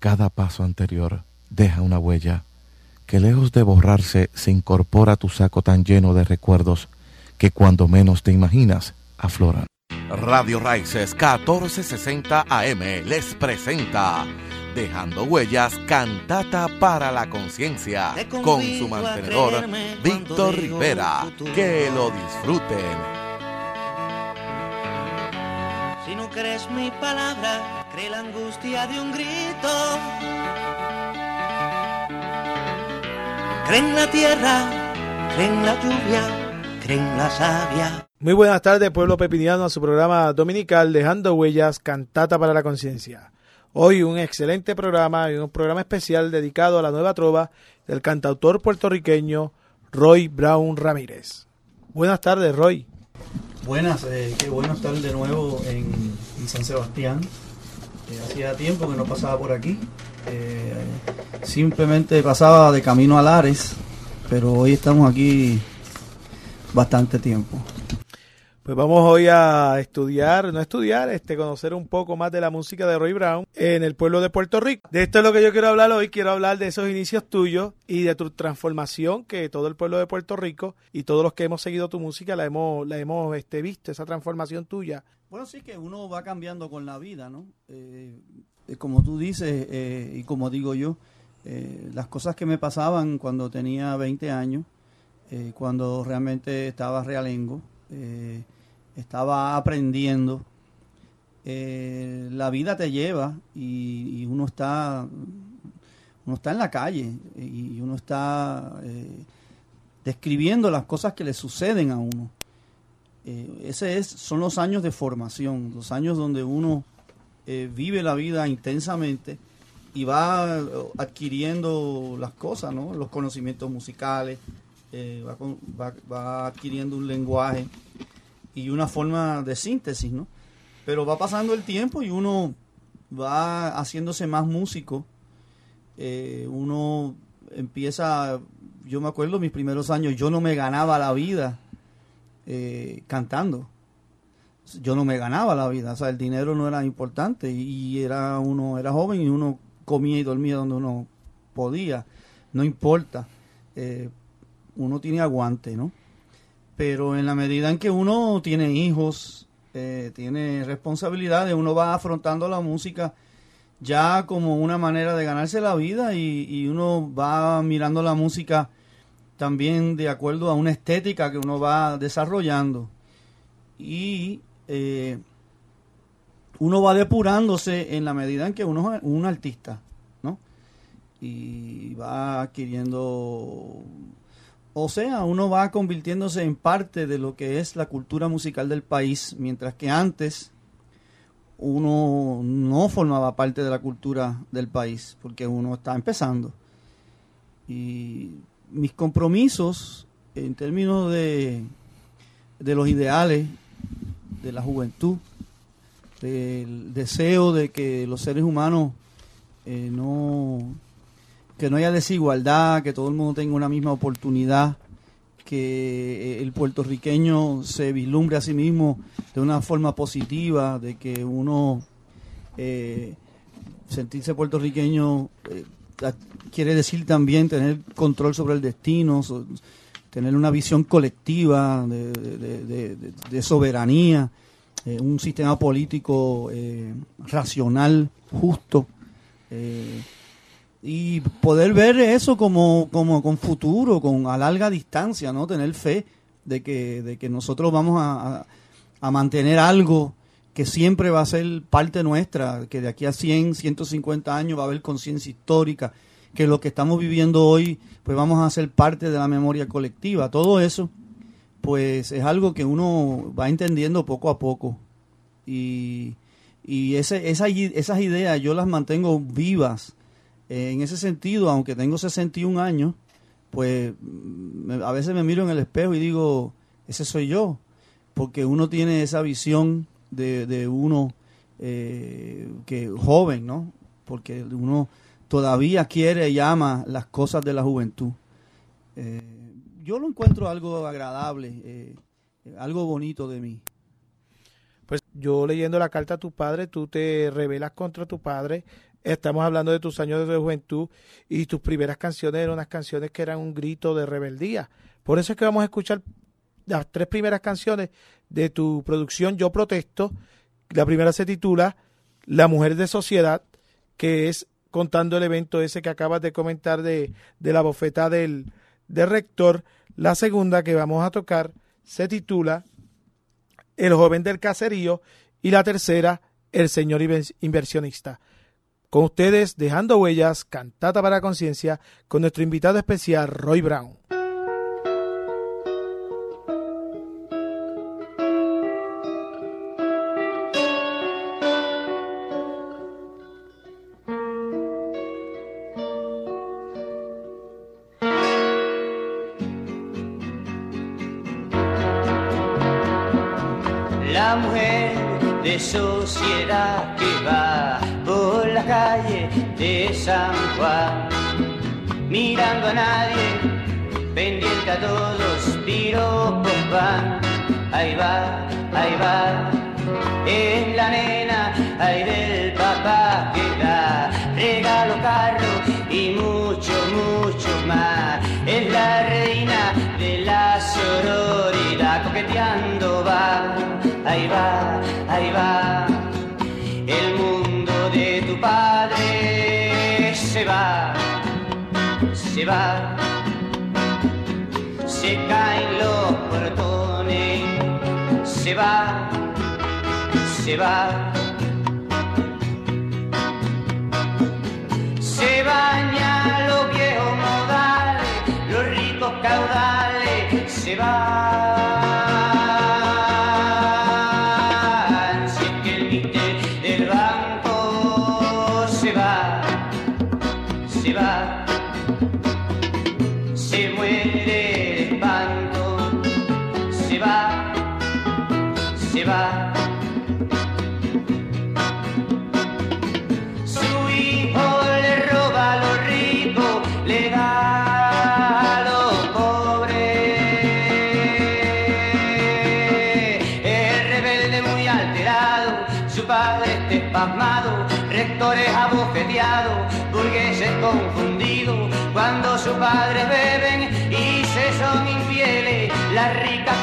Cada paso anterior deja una huella que lejos de borrarse se incorpora a tu saco tan lleno de recuerdos que cuando menos te imaginas afloran. Radio Raíces 1460 AM les presenta Dejando Huellas, cantata para la conciencia, con su mantenedor Víctor Rivera. Que lo disfruten. Si no crees mi palabra, cree la angustia de un grito. Cree en la tierra, cree en la lluvia, cree en la savia. Muy buenas tardes, pueblo pepiniano, a su programa dominical Dejando Huellas, cantata para la conciencia. Hoy un excelente programa y un programa especial dedicado a la nueva trova del cantautor puertorriqueño Roy Brown Ramírez. Buenas tardes, Roy. Buenas, eh, qué bueno estar de nuevo en, en San Sebastián. Eh, hacía tiempo que no pasaba por aquí. Eh, simplemente pasaba de camino a Lares, pero hoy estamos aquí bastante tiempo. Pues vamos hoy a estudiar, no estudiar, este, conocer un poco más de la música de Roy Brown en el pueblo de Puerto Rico. De esto es lo que yo quiero hablar hoy, quiero hablar de esos inicios tuyos y de tu transformación que todo el pueblo de Puerto Rico y todos los que hemos seguido tu música la hemos, la hemos este, visto, esa transformación tuya. Bueno, sí que uno va cambiando con la vida, ¿no? Eh, como tú dices eh, y como digo yo, eh, las cosas que me pasaban cuando tenía 20 años, eh, cuando realmente estaba realengo, eh, estaba aprendiendo. Eh, la vida te lleva y, uno está uno está en la calle y uno está eh, describiendo las cosas que le suceden a uno. Eh, ese es son los años de formación, los años donde uno vive la vida intensamente y va adquiriendo las cosas, los conocimientos musicales, eh, va, adquiriendo un lenguaje y una forma de síntesis, ¿no? Pero va pasando el tiempo y uno va haciéndose más músico. Eh, uno empieza, yo me acuerdo mis primeros años, yo no me ganaba la vida eh, cantando. Yo no me ganaba la vida, o sea, el dinero no era importante y era uno era joven y uno comía y dormía donde uno podía, no importa. Uno tiene aguante, ¿no? Pero en la medida en que uno tiene hijos, eh, tiene responsabilidades, uno va afrontando la música ya como una manera de ganarse la vida y, uno va mirando la música también de acuerdo a una estética que uno va desarrollando. Y eh, uno va depurándose en la medida en que uno es un artista, ¿no? Y va adquiriendo o sea, uno va convirtiéndose en parte de lo que es la cultura musical del país, mientras que antes uno no formaba parte de la cultura del país, porque uno está empezando. Y mis compromisos en términos de, de los ideales de la juventud, del deseo de que los seres humanos eh, no que no haya desigualdad, que todo el mundo tenga una misma oportunidad, que eh, el puertorriqueño se vislumbre a sí mismo de una forma positiva, de que uno eh, sentirse puertorriqueño eh, quiere decir también tener control sobre el destino, tener una visión colectiva de, soberanía, un sistema político racional, justo y poder ver eso como, como con futuro, con a larga distancia, ¿no? Tener fe de que, de que nosotros vamos a, a, mantener algo que siempre va a ser parte nuestra, que de aquí a 100, 150 años va a haber conciencia histórica, que lo que estamos viviendo hoy, pues vamos a ser parte de la memoria colectiva. Todo eso, pues es algo que uno va entendiendo poco a poco. Y, y ese, esa, esas ideas yo las mantengo vivas en ese sentido, aunque tengo 61 años, pues me, a veces me miro en el espejo y digo, ese soy yo, porque uno tiene esa visión de, de uno eh, que joven, ¿no? Porque uno todavía quiere y ama las cosas de la juventud. Eh, yo lo encuentro algo agradable, eh, algo bonito de mí. Pues yo leyendo la carta a tu padre, tú te rebelas contra tu padre Estamos hablando de tus años de juventud y tus primeras canciones eran unas canciones que eran un grito de rebeldía. Por eso es que vamos a escuchar las tres primeras canciones de tu producción Yo Protesto. La primera se titula La Mujer de Sociedad, que es contando el evento ese que acabas de comentar de, de la bofeta del, del rector. La segunda que vamos a tocar se titula El joven del caserío y la tercera El señor inversionista. Con ustedes, Dejando Huellas, Cantata para Conciencia, con nuestro invitado especial, Roy Brown. Ahí del papá que da regalo carro y mucho, mucho más, es la reina de la sororidad, coqueteando va, ahí va, ahí va, el mundo de tu padre se va, se va, se caen los portones, se va, se va. Se van.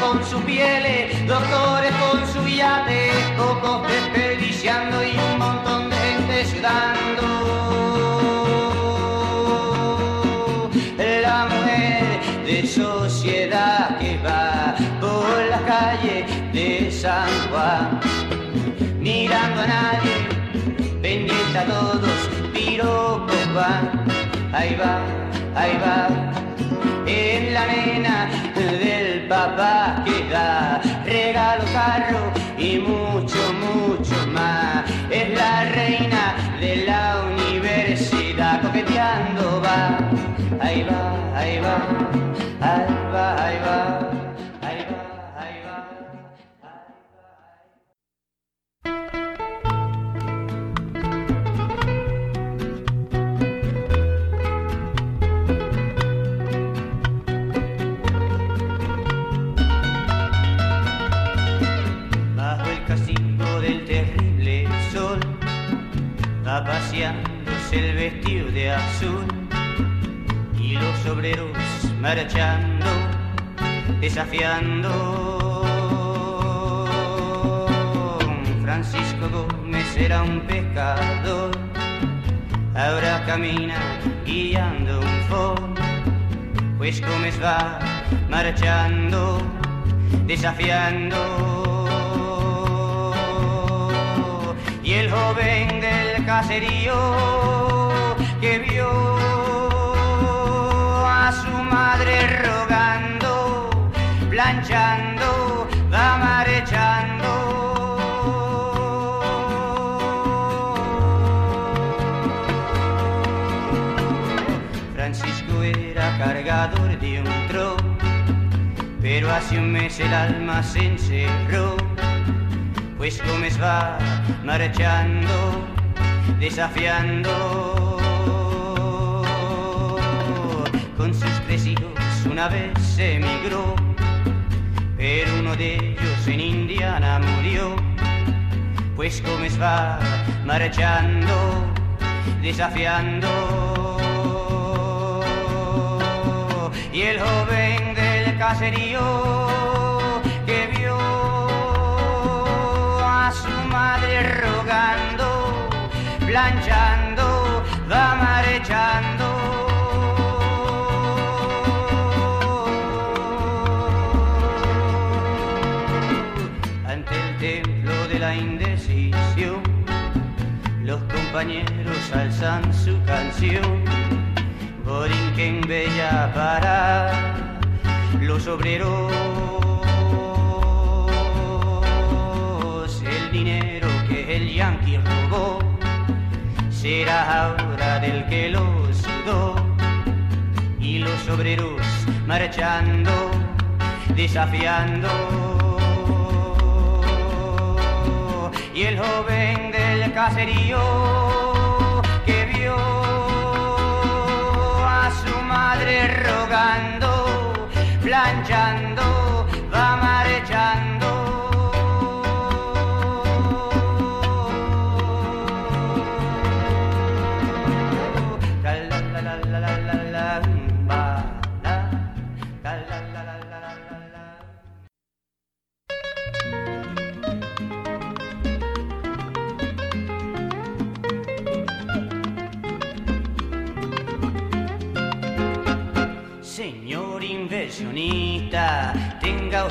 Con su pieles, doctores con su yate, pocos desperdiciando y un montón de gente sudando. La mujer de sociedad que va por la calle de San Juan, mirando a nadie, pendiente a todos, piropos van, ahí va, ahí va, es la nena del papá que da regalo carro y mucho, mucho más. Es la reina de la universidad coqueteando va, ahí va, ahí va, ahí va, obreros marchando, desafiando. Francisco Gómez era un pescador, ahora camina guiando un Ford, pues Gómez va marchando, desafiando. Y el joven del caserío que vio pero hace un mes el alma se encerró pues Gómez va marchando, desafiando. Con sus tres hijos una vez emigró, pero uno de ellos en Indiana murió, pues Gómez va marchando, desafiando. Y el joven caserío que vio a su madre rogando, planchando, va marchando. Ante el templo de la indecisión, los compañeros alzan su canción. Borinquen bella para los obreros. El dinero que el yanqui robó será ahora del que lo sudó. Y los obreros marchando, desafiando. Y el joven del caserío que vio a su madre rogando, planchando,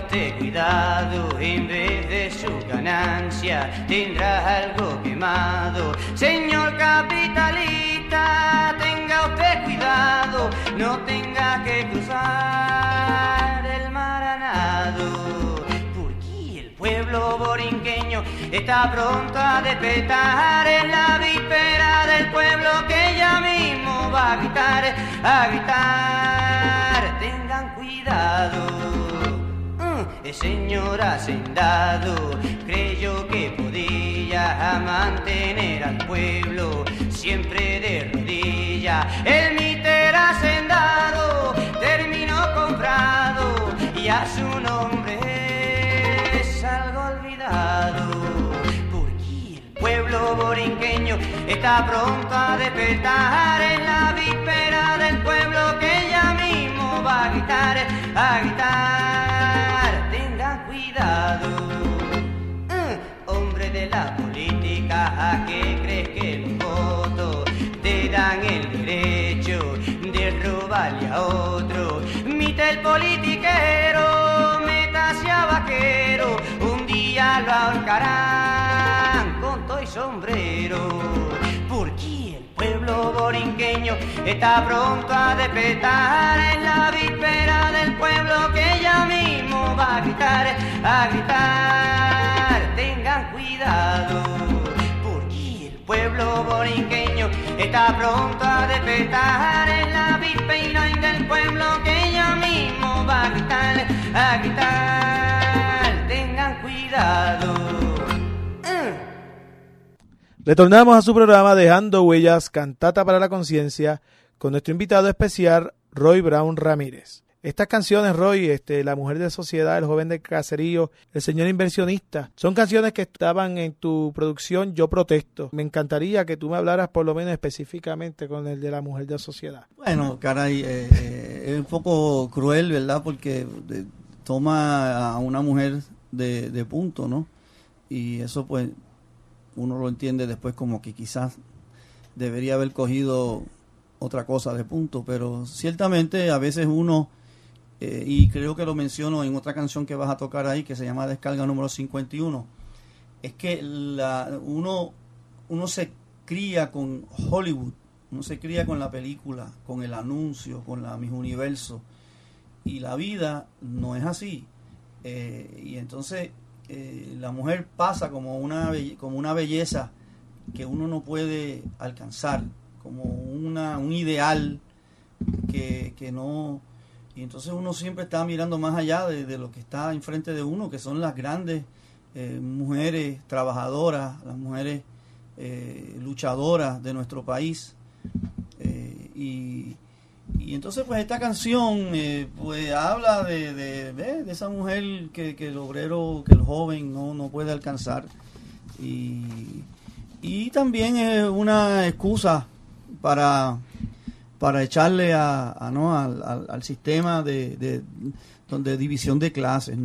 usted cuidado, en vez de su ganancia tendrá algo quemado. Señor capitalista, tenga usted cuidado, no tenga que cruzar el mar a nado. Porque el pueblo borinqueño está pronto a despertar en la víspera del pueblo que ya mismo va a gritar, a gritar. Tengan cuidado. El señor hacendado creyó que podía mantener al pueblo siempre de rodillas. El míter hacendado terminó comprado y a su nombre es algo olvidado. Porque el pueblo borinqueño está pronto a despertar en a otro? Mite el politiquero, métase a vaquero, un día lo ahorcarán con todo y sombrero. Porque el pueblo borinqueño está pronto a despertar en la víspera del pueblo que ya mismo va a gritar, a gritar. Tengan cuidado, pueblo borinqueño está pronto a despertar en la víspera del pueblo que ya mismo va a gritar, a gritar. Tengan cuidado. Mm. Retornamos a su programa Dejando Huellas, Cantata para la Conciencia, con nuestro invitado especial, Roy Brown Ramírez. Estas canciones, Roy, este, La Mujer de Sociedad, El Joven del Caserío, El Señor Inversionista, son canciones que estaban en tu producción Yo Protesto. Me encantaría que tú me hablaras por lo menos específicamente con el de La Mujer de Sociedad. Bueno, caray, eh, eh, es un poco cruel, ¿verdad? Porque eh, toma a una mujer de, de punto, ¿no? Y eso pues uno lo entiende después como que quizás debería haber cogido otra cosa de punto, pero ciertamente a veces uno, eh, y creo que lo menciono en otra canción que vas a tocar ahí, que se llama Descarga número 51, es que uno, uno se cría con Hollywood, uno se cría con la película, con el anuncio, con la Miss Universo, y la vida no es así. Eh, y entonces eh, la mujer pasa como una, como una belleza que uno no puede alcanzar, como una, un ideal que, que no... Y entonces uno siempre está mirando más allá de, de lo que está enfrente de uno, que son las grandes eh, mujeres trabajadoras, las mujeres eh, luchadoras de nuestro país. Eh, y, y entonces pues esta canción pues habla de- de esa mujer que, que el obrero, que el joven no, no puede alcanzar. Y, y también es una excusa para, para echarle a, ¿no? al, sistema de, de, división de clases,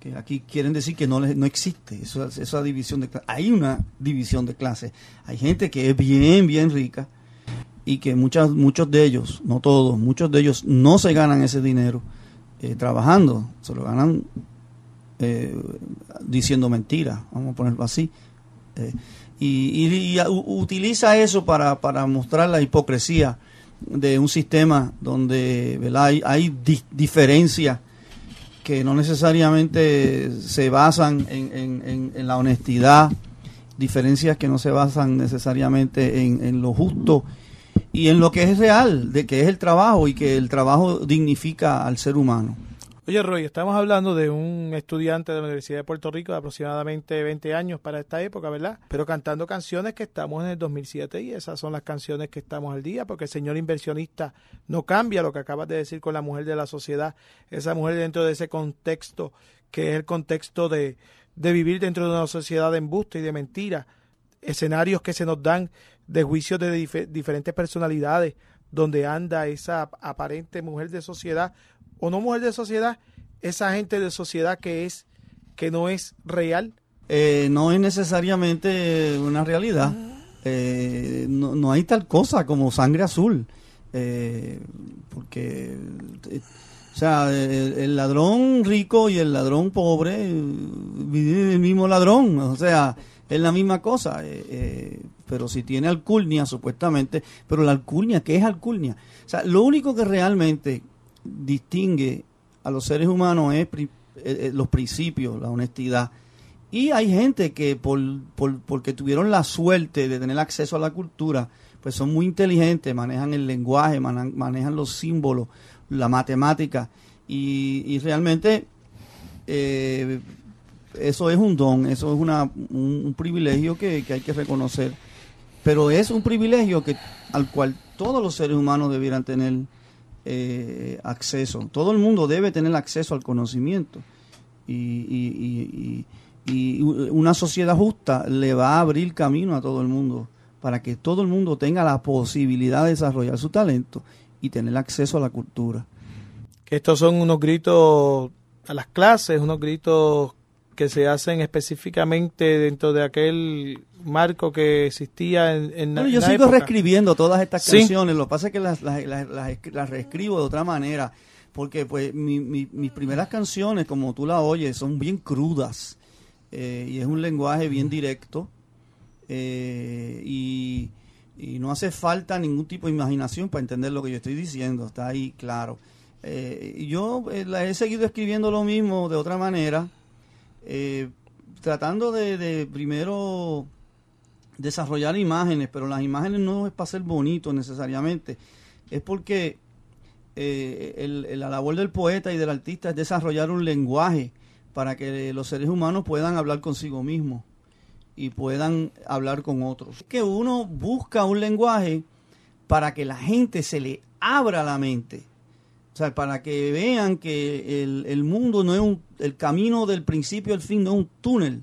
que aquí quieren decir que no, no existe esa, división de clases. Hay una división de clases. Hay gente que es bien, bien rica y que muchas, muchos de ellos, no todos, muchos de ellos no se ganan ese dinero eh, trabajando, se lo ganan eh, diciendo mentiras, vamos a ponerlo así. Eh, y, utiliza eso para, mostrar la hipocresía de un sistema donde hay, hay diferencias que no necesariamente se basan en, en, la honestidad, diferencias que no se basan necesariamente en, lo justo y en lo que es real, de que es el trabajo y que el trabajo dignifica al ser humano. Oye, Roy, estamos hablando de un estudiante de la Universidad de Puerto Rico de aproximadamente 20 años para esta época, ¿verdad? Pero cantando canciones que estamos en el 2007 y esas son las canciones que estamos al día, porque el señor inversionista no cambia lo que acabas de decir con la mujer de la sociedad, esa mujer dentro de ese contexto que es el contexto de, de vivir dentro de una sociedad de embuste y de mentira, escenarios que se nos dan de juicios de diferentes personalidades, donde anda esa aparente mujer de sociedad o no mujer de sociedad, esa gente de sociedad que es que no es real. Eh, no es necesariamente una realidad. Eh, no, hay tal cosa como sangre azul. Eh, porque, o sea, el, ladrón rico y el ladrón pobre viven el mismo ladrón. O sea, es la misma cosa. pero si tiene alcurnia, supuestamente. Pero la alcurnia, ¿qué es alcurnia? O sea, lo único que realmente distingue a los seres humanos es eh, eh, los principios, la honestidad. Y hay gente que por, porque tuvieron la suerte de tener acceso a la cultura, pues son muy inteligentes, manejan el lenguaje, manejan los símbolos, la matemática. Y, realmente eh, eso es un don, eso es una, un, privilegio que, que, hay que reconocer. Pero es un privilegio que, al cual todos los seres humanos debieran tener eh, acceso. Todo el mundo debe tener acceso al conocimiento. Y, una sociedad justa le va a abrir camino a todo el mundo para que todo el mundo tenga la posibilidad de desarrollar su talento y tener acceso a la cultura. Estos son unos gritos a las clases, unos gritos que se hacen específicamente dentro de aquel marco que existía en, en Yo sigo reescribiendo todas estas canciones, lo que pasa es que las, las, las, reescribo de otra manera, porque pues mis primeras canciones, como tú las oyes, son bien crudas eh, y es un lenguaje bien directo eh, y, y, no hace falta ningún tipo de imaginación para entender lo que yo estoy diciendo, está ahí claro. Eh, yo la he seguido escribiendo lo mismo de otra manera eh, tratando de, primero desarrollar imágenes, pero las imágenes no es para ser bonito necesariamente, es porque eh, la labor del poeta y del artista es desarrollar un lenguaje para que los seres humanos puedan hablar consigo mismos y puedan hablar con otros. Que uno busca un lenguaje para que la gente se le abra la mente o sea, para que vean que el, mundo no es un, el camino del principio al fin no es un túnel,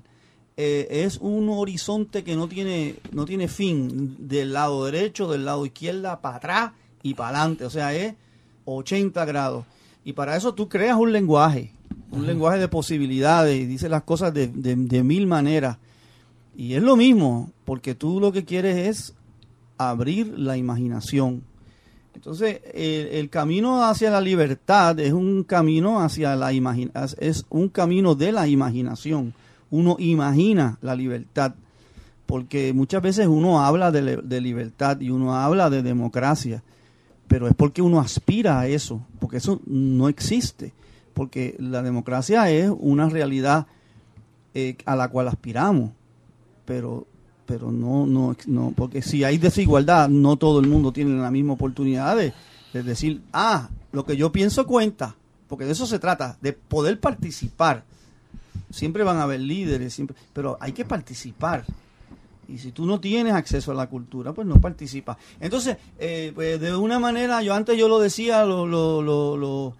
eh, es un horizonte que no tiene, no tiene fin del lado derecho, del lado izquierda, para atrás y para adelante, o sea, es 80 grados. Y para eso tú creas un lenguaje, un lenguaje de posibilidades y dices las cosas de, de mil maneras. Y es lo mismo, porque tú lo que quieres es abrir la imaginación entonces, el, camino hacia la libertad es un camino hacia la imaginación, es un camino de la imaginación. Uno imagina la libertad, porque muchas veces uno habla de, libertad y uno habla de democracia, pero es porque uno aspira a eso, porque eso no existe, porque la democracia es una realidad eh, a la cual aspiramos, pero pero no, no, no, porque si hay desigualdad, no todo el mundo tiene la misma oportunidad de, decir, ah, lo que yo pienso cuenta, porque de eso se trata, de poder participar. Siempre van a haber líderes, siempre, pero hay que participar. Y si tú no tienes acceso a la cultura, pues no participas. Entonces, eh, pues de una manera, yo antes yo lo decía, lo, lo, lo,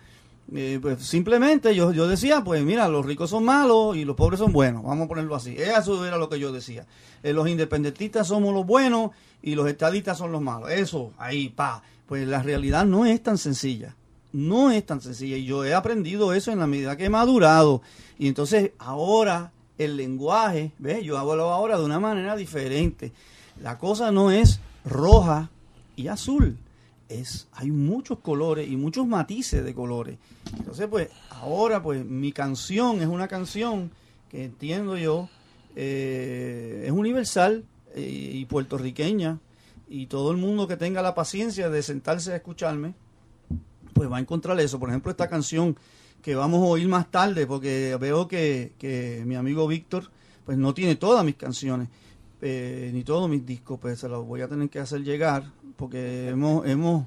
Pues simplemente yo, yo decía, pues mira, los ricos son malos y los pobres son buenos, vamos a ponerlo así. Eso era lo que yo decía. Eh, los independentistas somos los buenos y los estadistas son los malos. Eso, ahí, pa. Pues la realidad no es tan sencilla. No es tan sencilla. Y yo he aprendido eso en la medida que he madurado. Y entonces ahora el lenguaje, ¿ves? Yo hablo ahora de una manera diferente. La cosa no es roja y azul es, hay muchos colores y muchos matices de colores. Entonces, pues, ahora, pues, mi canción es una canción que entiendo yo, eh, es universal eh, y puertorriqueña, y todo el mundo que tenga la paciencia de sentarse a escucharme, pues va a encontrar eso. Por ejemplo, esta canción que vamos a oír más tarde, porque veo que, que mi amigo Víctor, pues no tiene todas mis canciones. Eh, ni todos mis discos, pues se los voy a tener que hacer llegar porque hemos, hemos,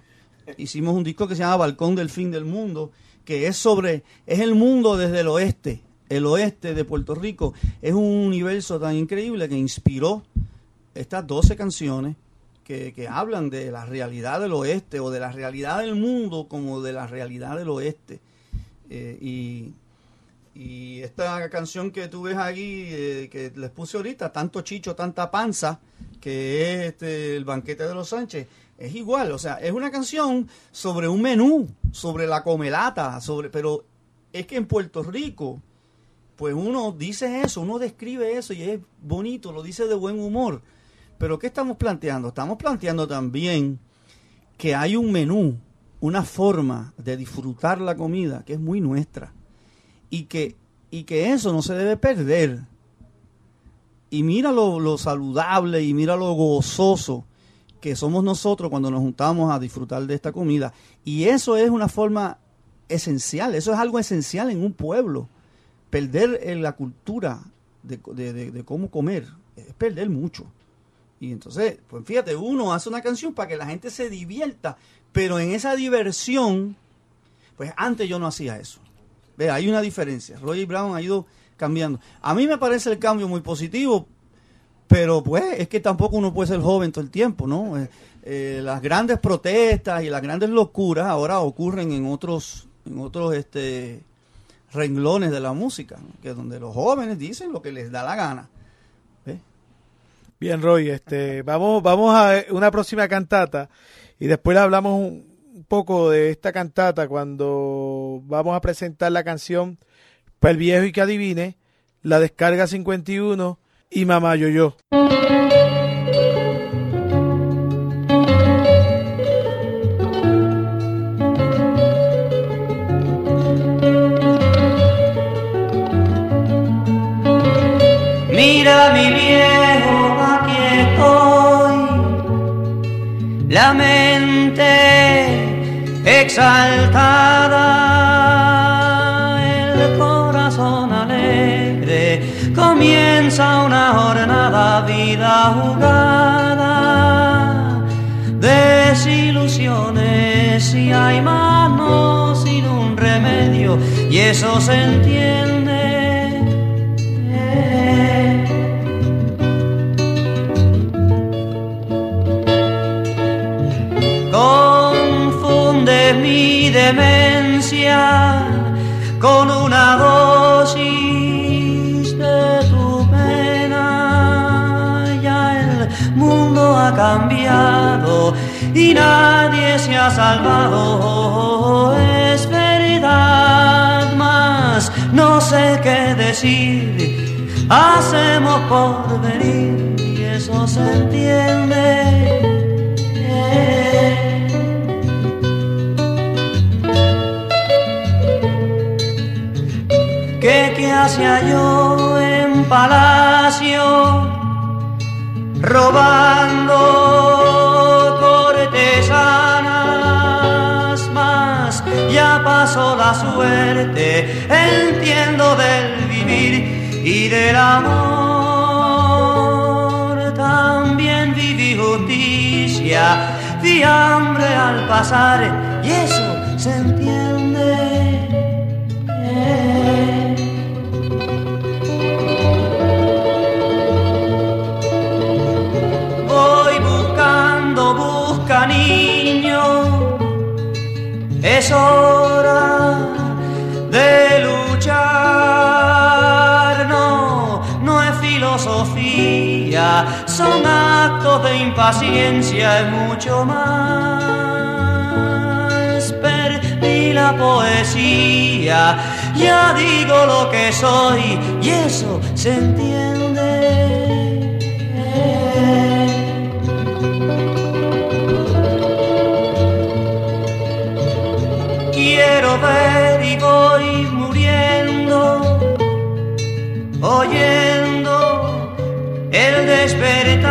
hicimos un disco que se llama Balcón del Fin del Mundo, que es sobre, es el mundo desde el oeste, el oeste de Puerto Rico. Es un universo tan increíble que inspiró estas 12 canciones que, que hablan de la realidad del oeste o de la realidad del mundo como de la realidad del oeste. Eh, y, y, esta canción que tú ves aquí, eh, que les puse ahorita, tanto chicho, tanta panza, que es este, el banquete de los Sánchez, es igual, o sea, es una canción sobre un menú, sobre la comelata, sobre, pero es que en Puerto Rico, pues uno dice eso, uno describe eso y es bonito, lo dice de buen humor. Pero ¿qué estamos planteando? Estamos planteando también que hay un menú, una forma de disfrutar la comida que es muy nuestra y que, y que eso no se debe perder y mira lo, saludable y mira lo gozoso que somos nosotros cuando nos juntamos a disfrutar de esta comida. Y eso es una forma esencial, eso es algo esencial en un pueblo. Perder en la cultura de, de, cómo comer es perder mucho. Y entonces, pues fíjate, uno hace una canción para que la gente se divierta, pero en esa diversión, pues antes yo no hacía eso. Ve, hay una diferencia. Roger Brown ha ido cambiando. A mí me parece el cambio muy positivo, pero pues es que tampoco uno puede ser joven todo el tiempo, ¿no? Eh, eh, las grandes protestas y las grandes locuras ahora ocurren en otros, en otros este, renglones de la música, que donde los jóvenes dicen lo que les da la gana. Bien, Roy, este, vamos, vamos a una próxima cantata y después hablamos un poco de esta cantata cuando vamos a presentar la canción para el viejo y que adivine, la descarga 51 y mamá yo yo. Mira mi viejo, aquí estoy, la mente exaltada vida jugada, desilusiones y hay manos sin un remedio y eso se entiende. Confunde mi demencia con una y nadie se ha salvado. Es verdad, más no sé qué decir. Hacemos por venir y eso se entiende. ¿Qué, qué hacía yo en palacio? Robando cortesanas más. Ya pasó la suerte, entiendo del vivir y del amor. También viví justicia, vi hambre al pasar y eso se entiende. es hora de luchar. No, no es filosofía, son actos de impaciencia y mucho más. Perdí la poesía, ya digo lo que soy y eso se entiende. Y voy muriendo, oyendo el despertar.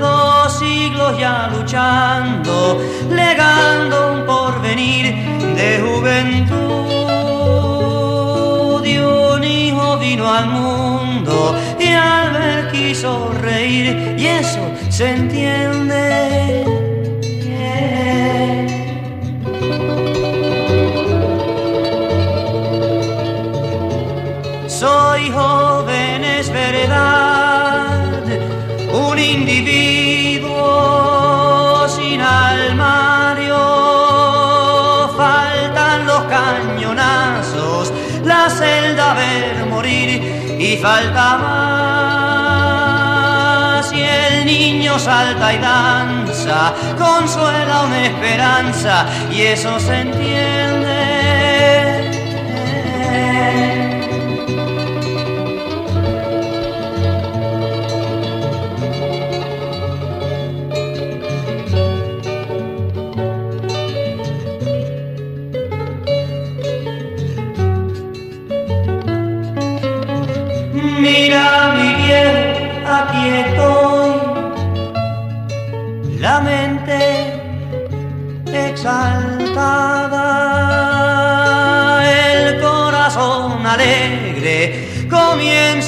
Dos siglos ya luchando, legando un porvenir de juventud. Y un hijo vino al mundo y al ver quiso reír, y eso se entiende. Falta más. Y el niño salta y danza, consuela una esperanza y eso se entiende.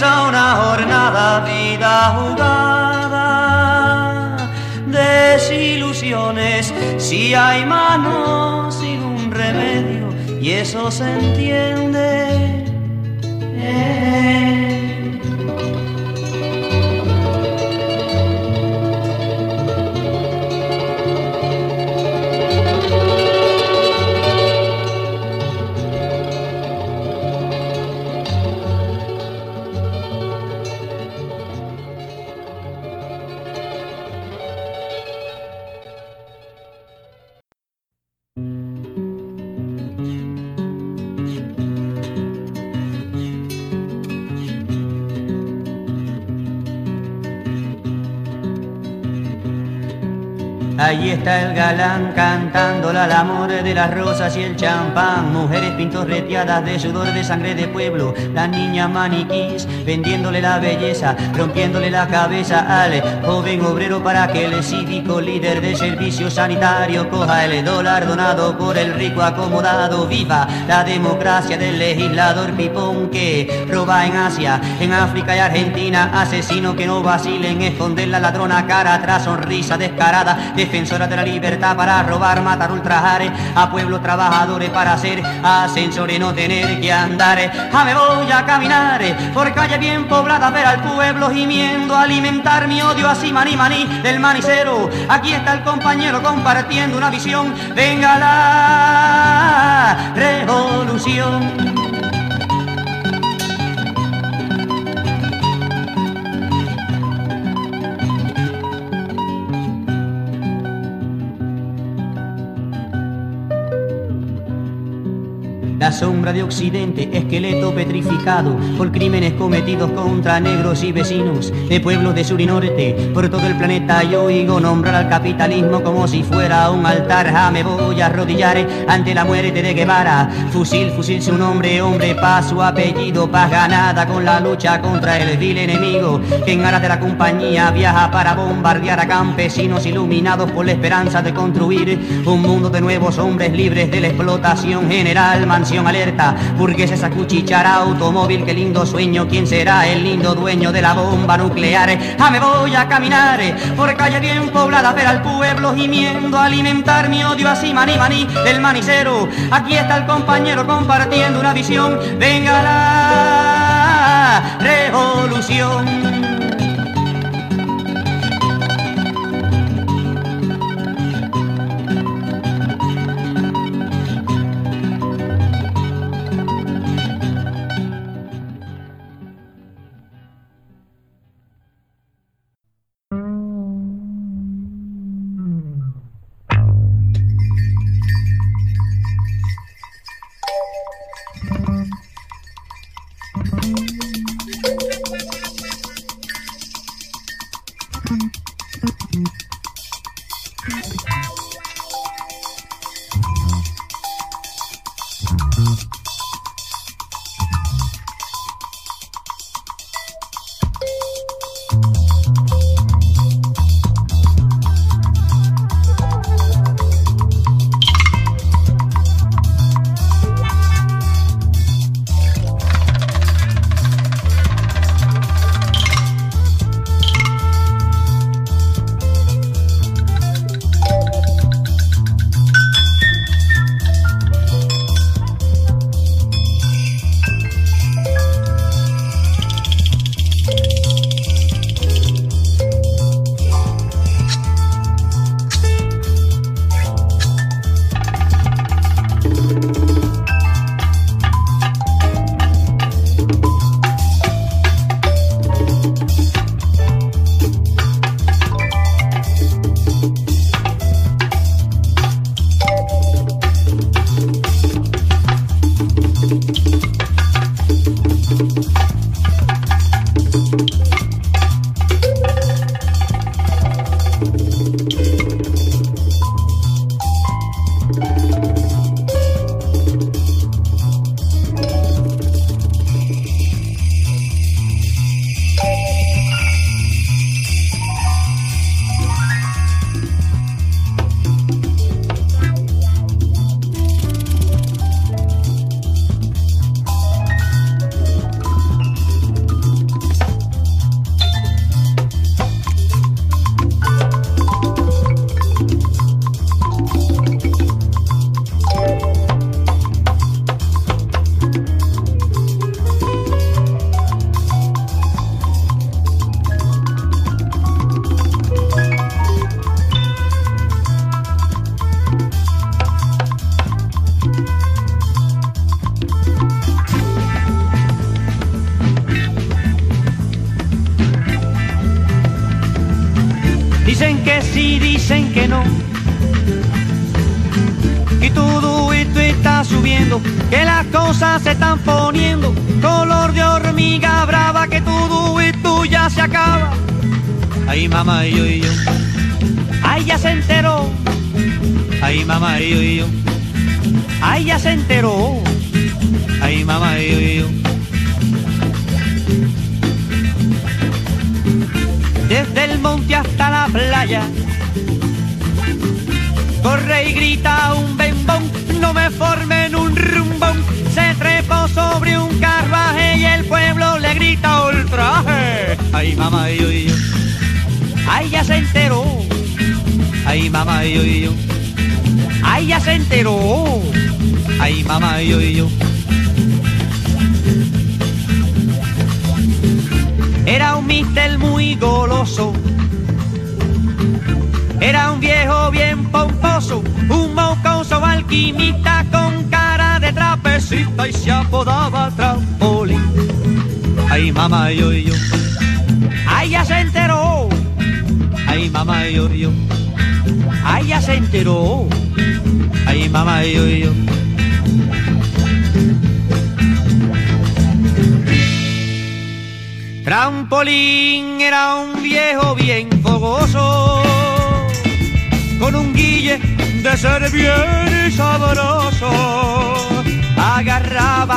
Comienza una jornada, vida jugada, desilusiones, si hay manos sin un remedio, y eso se entiende. Ahí de las rosas y el champán. Mujeres pintorreteadas de sudor de sangre de pueblo. La niña maniquís vendiéndole la belleza, rompiéndole la cabeza al joven obrero para que el cívico líder de servicio sanitario coja el dólar donado por el rico acomodado. Viva la democracia del legislador pipón que roba en Asia, en África y Argentina. Asesino que no vacile en esconder la ladrona cara atrás, sonrisa descarada defensora de la libertad para robar, matar, ultrajar a pueblos trabajadores para hacer ascensores, no tener que andar. A me voy a caminar por calle bien poblada, ver al pueblo gimiendo, alimentar mi odio así maní maní del manicero. Aquí está el compañero compartiendo una visión. Venga la revolución. Sombra de Occidente, esqueleto petrificado por crímenes cometidos contra negros y vecinos de pueblos de sur y norte por todo el planeta. Yo oigo nombrar al capitalismo como si fuera un altar. Ja, me voy a arrodillar ante la muerte de Guevara. Fusil, fusil su nombre, hombre, paz, su apellido, paz ganada con la lucha contra el vil enemigo que en aras de la compañía viaja para bombardear a campesinos iluminados por la esperanza de construir un mundo de nuevos hombres libres de la explotación general. Mansión alerta, burgueses a cuchichar automóvil, qué lindo sueño, ¿quién será el lindo dueño de la bomba nuclear? Ah, me voy a caminar por calle bien poblada, ver al pueblo gimiendo, alimentar mi odio así, maní, maní, del manicero. Aquí está el compañero compartiendo una visión, venga la revolución.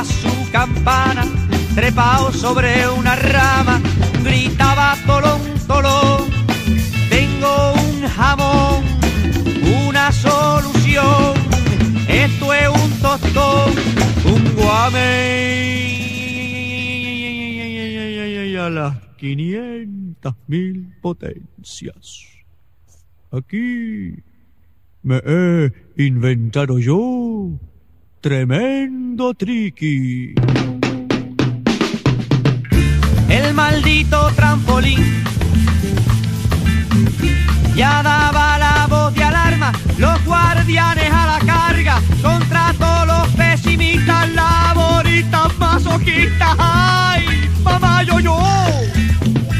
Su campana, trepado sobre una rama, gritaba tolón, tolón. Tengo un jamón, una solución, esto es un tostón, un guamey a las 500 mil potencias. Aquí me he inventado yo tremendo triqui. El maldito trampolín ya daba la voz de alarma, los guardianes a la carga, contra todos los pesimistas, laboritas, masoquistas, ay mamá yo yo.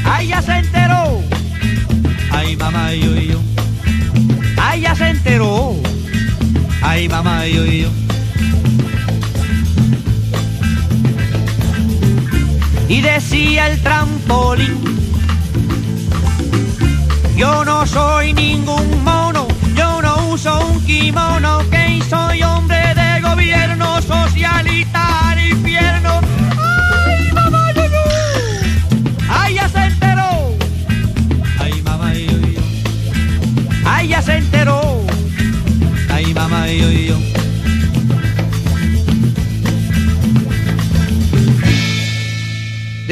Ay, ya se enteró. Ay, mamá yo yo. Ay, ya se enteró. Ay, mamá yo yo. y decía el trampolín. Yo no soy ningún mono, yo no uso un kimono, que soy hombre de gobierno socialista al infierno. ¡Ay, mamá, yo, yo! ¡Ay, ya se enteró! ¡Ay, mamá, yo, yo! ¡Ay, ya se enteró! ¡Ay, mamá, yo, yo!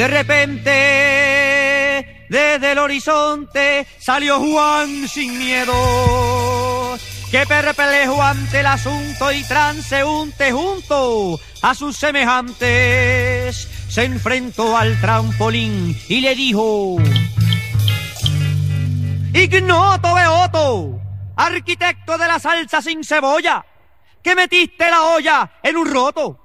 Repente, desde el horizonte, salió Juan sin miedo. Que perplejo ante el asunto y transeúnte junto a sus semejantes, se enfrentó al trampolín y le dijo, Ignoto Beoto, arquitecto de la salsa sin cebolla, que metiste la olla en un roto.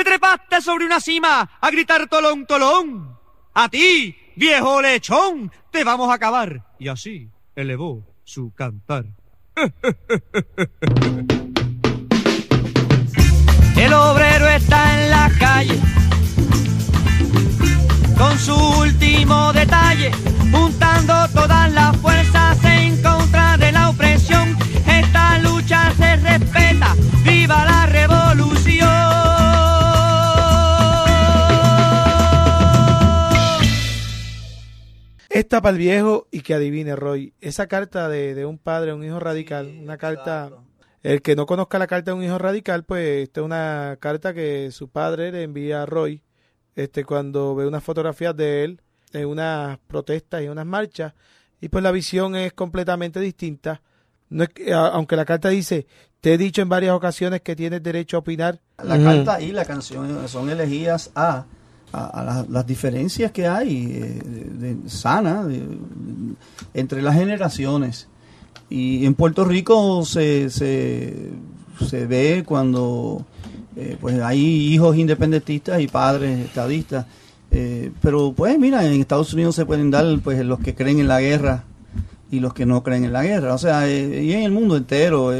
Te trepaste sobre una cima a gritar tolón, tolón. A ti, viejo lechón, te vamos a acabar. Y así elevó su cantar. El obrero está en la calle con su último detalle, juntando todas las fuerzas en contra de la opresión. Esta lucha se respeta, viva la Esta para el viejo y que adivine, Roy. Esa carta de, de un padre a un hijo radical, Sí, una carta... exacto. El que no conozca la carta de un hijo radical, pues esta es una carta que su padre le envía a Roy este, cuando ve unas fotografías de él en unas protestas y unas marchas. Y pues la visión es completamente distinta. No es que- a- aunque la carta dice, te he dicho en varias ocasiones que tienes derecho a opinar. La carta y la canción son elegías a, a, las, diferencias que hay eh, de, sana entre las generaciones. Y en Puerto Rico se, se, se ve cuando eh, pues hay hijos independentistas y padres estadistas. Eh, pero pues mira, en Estados Unidos se pueden dar pues los que creen en la guerra y los que no creen en la guerra. O sea, y en el mundo entero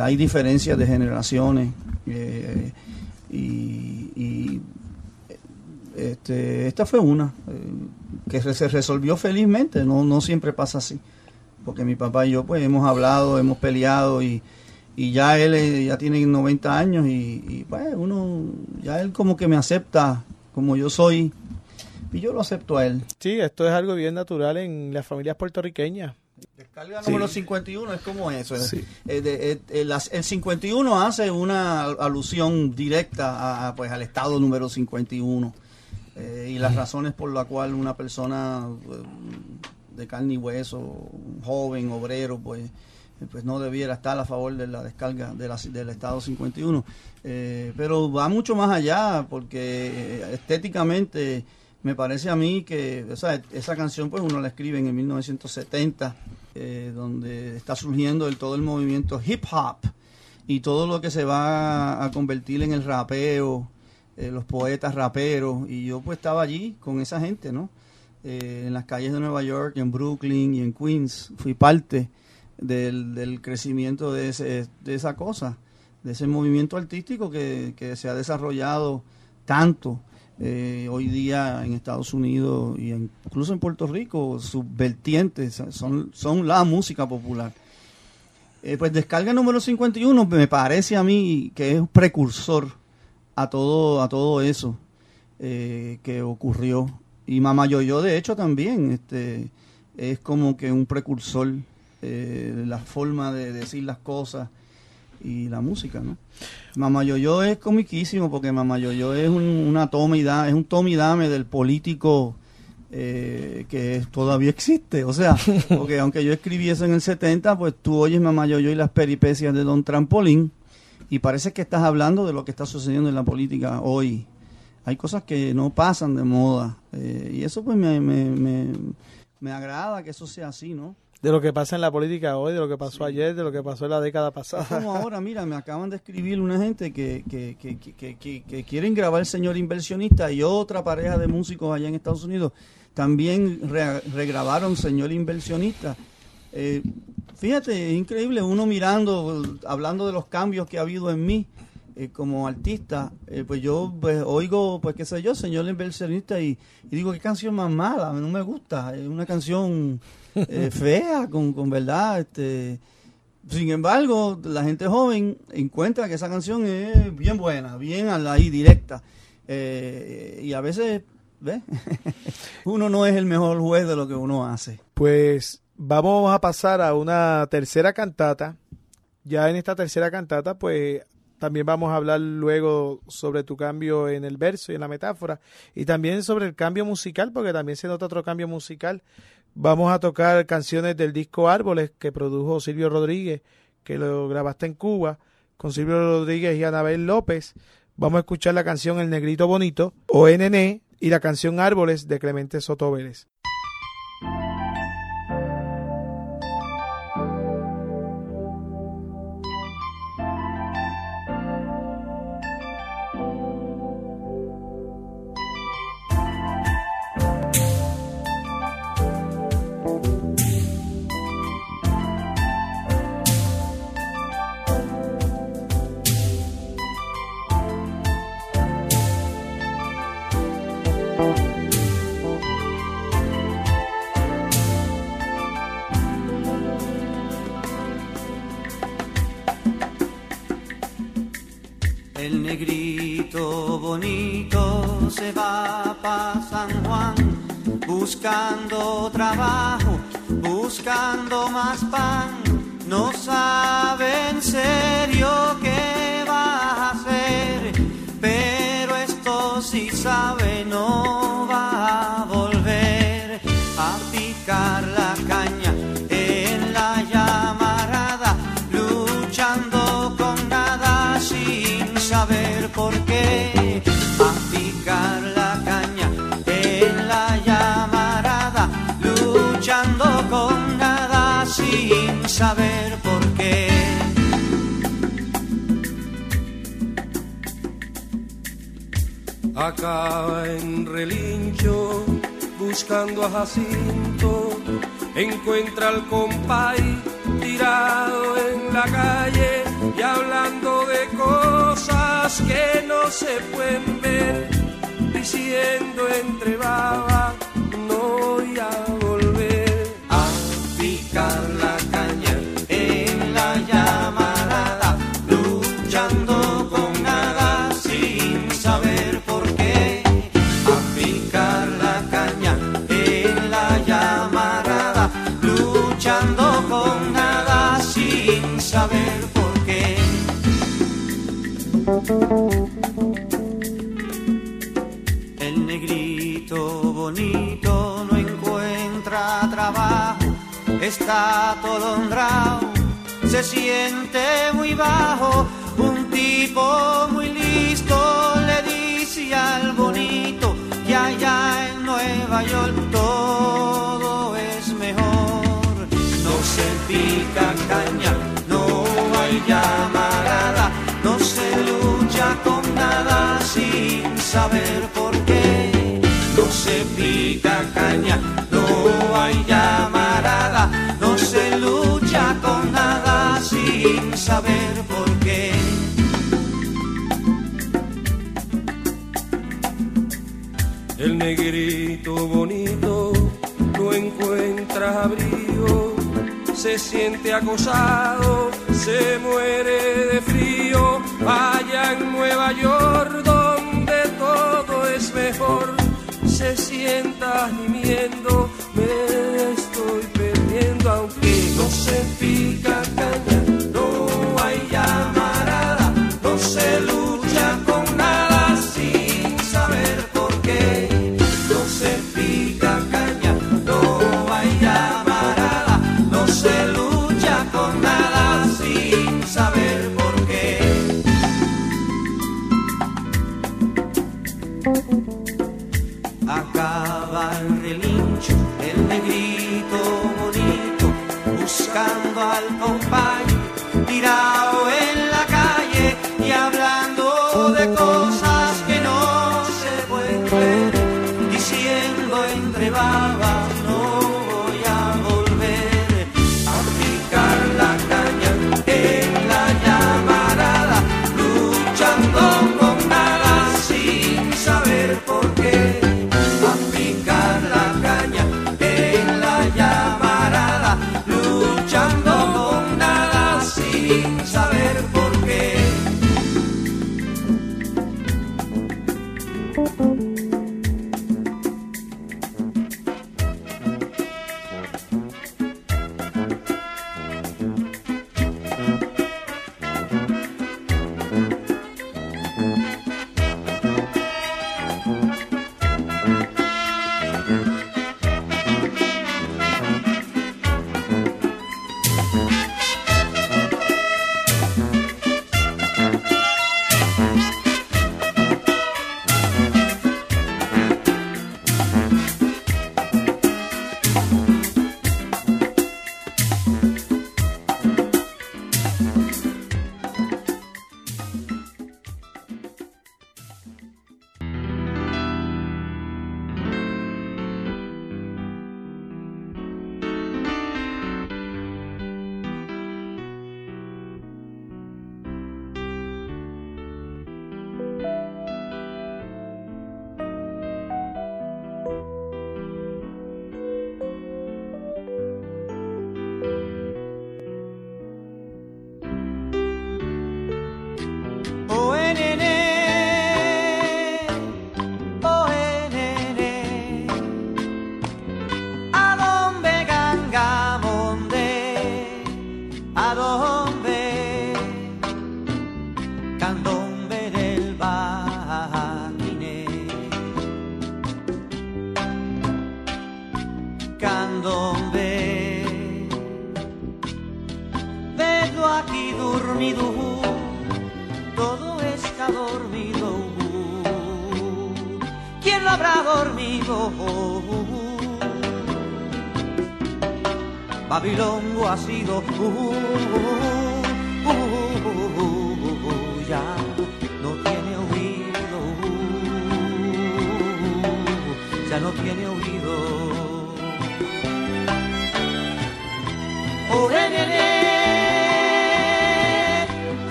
hay diferencias de generaciones. y y, este, esta fue una eh, que se resolvió felizmente. No, no siempre pasa así. Porque mi papá y yo pues hemos hablado, hemos peleado y, y ya él eh, ya tiene 90 años y, y, pues uno, ya él como que me acepta como yo soy y yo lo acepto a él. Sí, esto es algo bien natural en las familias puertorriqueñas. Descarga Sí. número 51 es como eso. Sí. eh, eh, el, las- el 51 hace una alusión directa a, a, pues, al estado número 51 eh, y las razones por las cuales una persona eh, de carne y hueso, un joven, obrero, pues eh, pues no debiera estar a favor de la descarga de la- del estado 51. Eh, pero va mucho más allá porque estéticamente me parece a mí que o sea, esa canción pues uno la escribe en el 1970 eh, donde está surgiendo el, todo el movimiento hip hop y todo lo que se va a convertir en el rapeo, eh, los poetas raperos y yo pues estaba allí con esa gente, ¿no? Eh, en las calles de Nueva York, en Brooklyn y en Queens fui parte del, del crecimiento de, ese, de esa cosa, de ese movimiento artístico que, que se ha desarrollado tanto eh, hoy día en Estados Unidos y incluso en Puerto Rico, sus vertientes son, son la música popular. Pues descarga número 51 me parece a mí que es un precursor a todo, a todo eso eh, que ocurrió. Y Mama Yoyo, de hecho, también este, es como que un precursor eh, de la forma de decir las cosas y la música, ¿no? Mama Yoyo es comiquísimo porque Mama Yoyo es un, una toma y da, es un toma y dame del político eh, que todavía existe. O sea, porque aunque yo escribí eso en el 70, pues tú oyes Mama Yoyo y las peripecias de Don Trampolín y parece que estás hablando de lo que está sucediendo en la política hoy. Hay cosas que no pasan de moda eh, y eso pues me, me, me, me agrada que eso sea así, ¿no? De lo que pasa en la política hoy, de lo que pasó ayer, de lo que pasó en la década Es pasada. como ahora, mira, me acaban de escribir una gente que, que, que, que, que- que- que quieren grabar Señor Inversionista y otra pareja de músicos allá en Estados Unidos también re- regrabaron Señor Inversionista. Eh, fíjate, es increíble uno mirando, hablando de los cambios que ha habido en mí eh, como artista, eh, pues yo pues, oigo, pues qué sé yo, Señor Inversionista y, y digo, qué canción más mala, no me gusta, es una canción eh, fea, con, con verdad, este... Sin embargo, la gente joven encuentra que esa canción es bien buena, bien a la ahí directa. Eh, y a veces, ¿ves? uno no es el mejor juez de lo que uno hace. Pues vamos a pasar a una tercera cantata. Ya en esta tercera cantata, pues También vamos a hablar luego sobre tu cambio en el verso y en la metáfora. Y también sobre el cambio musical, porque también se nota otro cambio musical. Vamos a tocar canciones del disco Árboles que produjo Silvio Rodríguez, que lo grabaste en Cuba, con Silvio Rodríguez y Anabel López. Vamos a escuchar la canción El Negrito Bonito, o NN, y la canción Árboles de Clemente Soto Vélez. Saber por qué. acaba en relincho buscando a Jacinto, encuentra al compay tirado en la calle y hablando de cosas que no se pueden ver, diciendo entre baba, está atolondrado, se siente muy bajo. Un tipo muy listo le dice al bonito que allá en Nueva York todo es mejor. No se pica caña, no hay llamarada, no se lucha con nada sin saber por qué. No se pica caña, no hay llamarada, no se lucha con nada sin saber por qué. El negrito bonito no encuentra abrigo, se siente acosado, se muere de frío, allá en Nueva York donde todo es mejor, se sienta gimiendo, me estoy perdiendo aunque no se pica caña,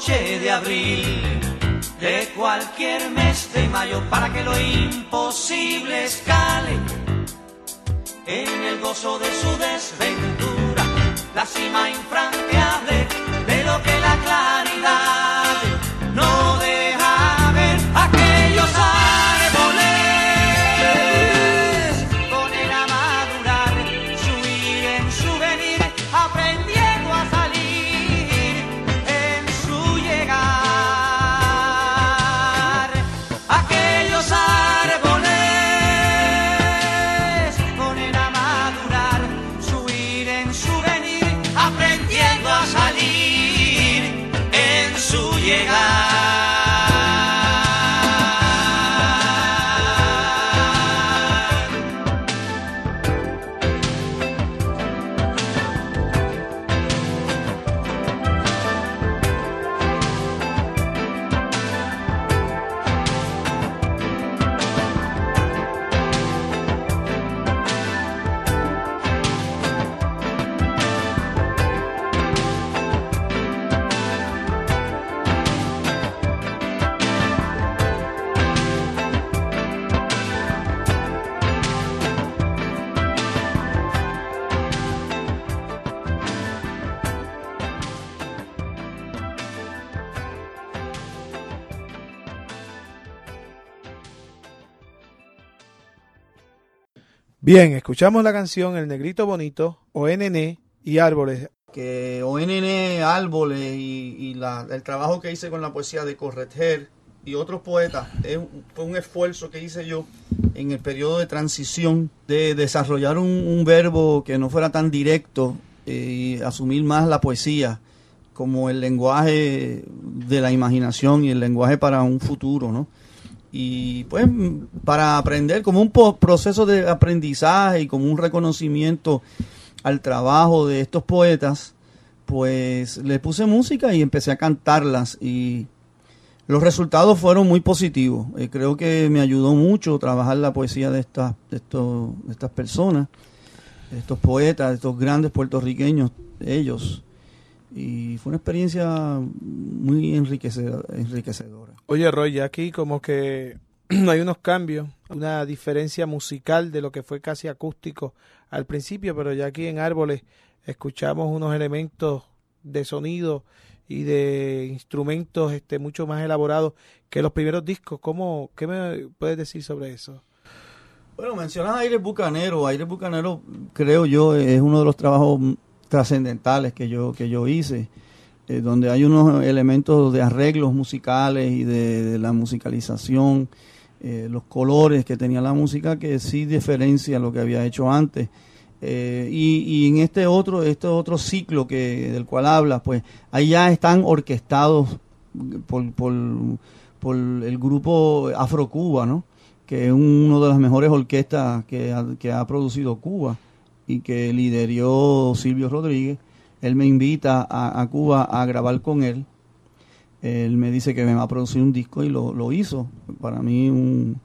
noche de abril de cualquier mes de mayo para que lo imposible escale en el gozo de su desventura, la cima infranqueable de lo que la claridad Bien, escuchamos la canción El Negrito Bonito, ONN y Árboles. que ONN Árboles y, la- el trabajo que hice con la poesía de Correter y otros poetas fue un esfuerzo que hice yo en el periodo de transición de desarrollar un, un verbo que no fuera tan directo eh, y asumir más la poesía como el lenguaje de la imaginación y el lenguaje para un futuro, ¿no? Y pues para aprender como un proceso de aprendizaje y como un reconocimiento al trabajo de estos poetas, pues le puse música y empecé a cantarlas y los resultados fueron muy positivos. Eh, creo que me ayudó mucho trabajar la poesía de estas, de estos, de estas personas, de estos poetas, de estos grandes puertorriqueños, ellos. Y fue una experiencia muy enriquecedora. Oye, Roy, ya aquí como que hay unos cambios, una diferencia musical de lo que fue casi acústico al principio, pero ya aquí en Árboles escuchamos unos elementos de sonido y de instrumentos este mucho más elaborados que los primeros discos. ¿Cómo, ¿Qué me puedes decir sobre eso? Bueno, mencionas Aires Bucanero. Aires Bucanero, creo yo, es uno de los trabajos trascendentales que yo, que yo hice, eh, donde hay unos elementos de arreglos musicales y de, la musicalización, eh, los colores que tenía la música que sí diferencia lo que había hecho antes. Eh, y, y en este otro, este otro ciclo que del cual hablas, pues ahí ya están orquestados por, por, por el grupo Afrocuba, ¿no? que es uno de las mejores orquestas que que ha producido Cuba y que lideró Silvio Rodríguez. Él me invita a, Cuba a grabar con él. Él me dice que me va a producir un disco y lo, lo hizo. Para mí un,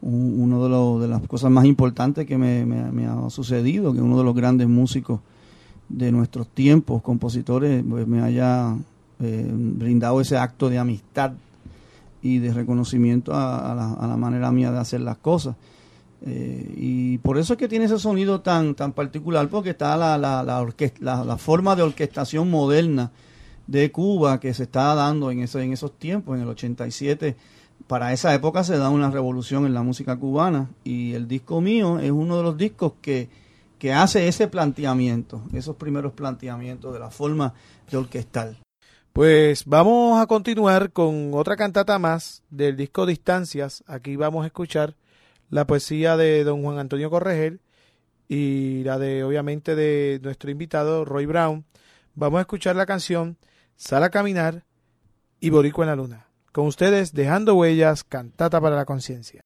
un- uno de, los- de las cosas más importantes que me, me- ha sucedido, que uno de los grandes músicos de nuestros tiempos, compositores, pues me haya eh, brindado ese acto de amistad y de reconocimiento a la manera mía de hacer las cosas. Eh, y por eso es que tiene ese sonido tan tan particular, porque está la, la, la, la, forma de orquestación moderna de Cuba que se estaba dando en, ese, en esos tiempos, en el 87. Para esa época se da una revolución en la música cubana y el disco mío es uno de los discos que, que hace ese planteamiento, esos primeros planteamientos de la forma de orquestal. Pues vamos a continuar con otra cantata más del disco Distancias. Aquí vamos a escuchar la poesía de don Juan Antonio Corregel y la de obviamente de nuestro invitado Roy Brown. Vamos a escuchar la canción Sal a caminar y Boricua en la luna. Con ustedes Dejando huellas, cantata para la conciencia.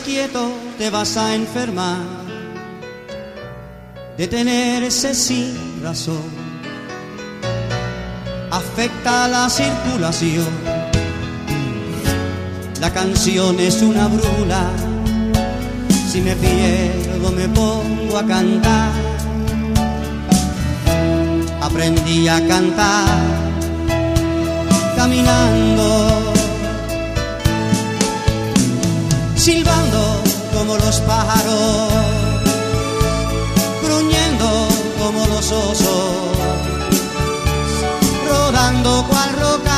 Quieto, te vas a enfermar. Detenerse sin razón afecta la circulación. La canción es una brula. Si me pierdo, me pongo a cantar. Aprendí a cantar caminando, silbando como los pájaros, gruñendo como los osos, rodando cual roca,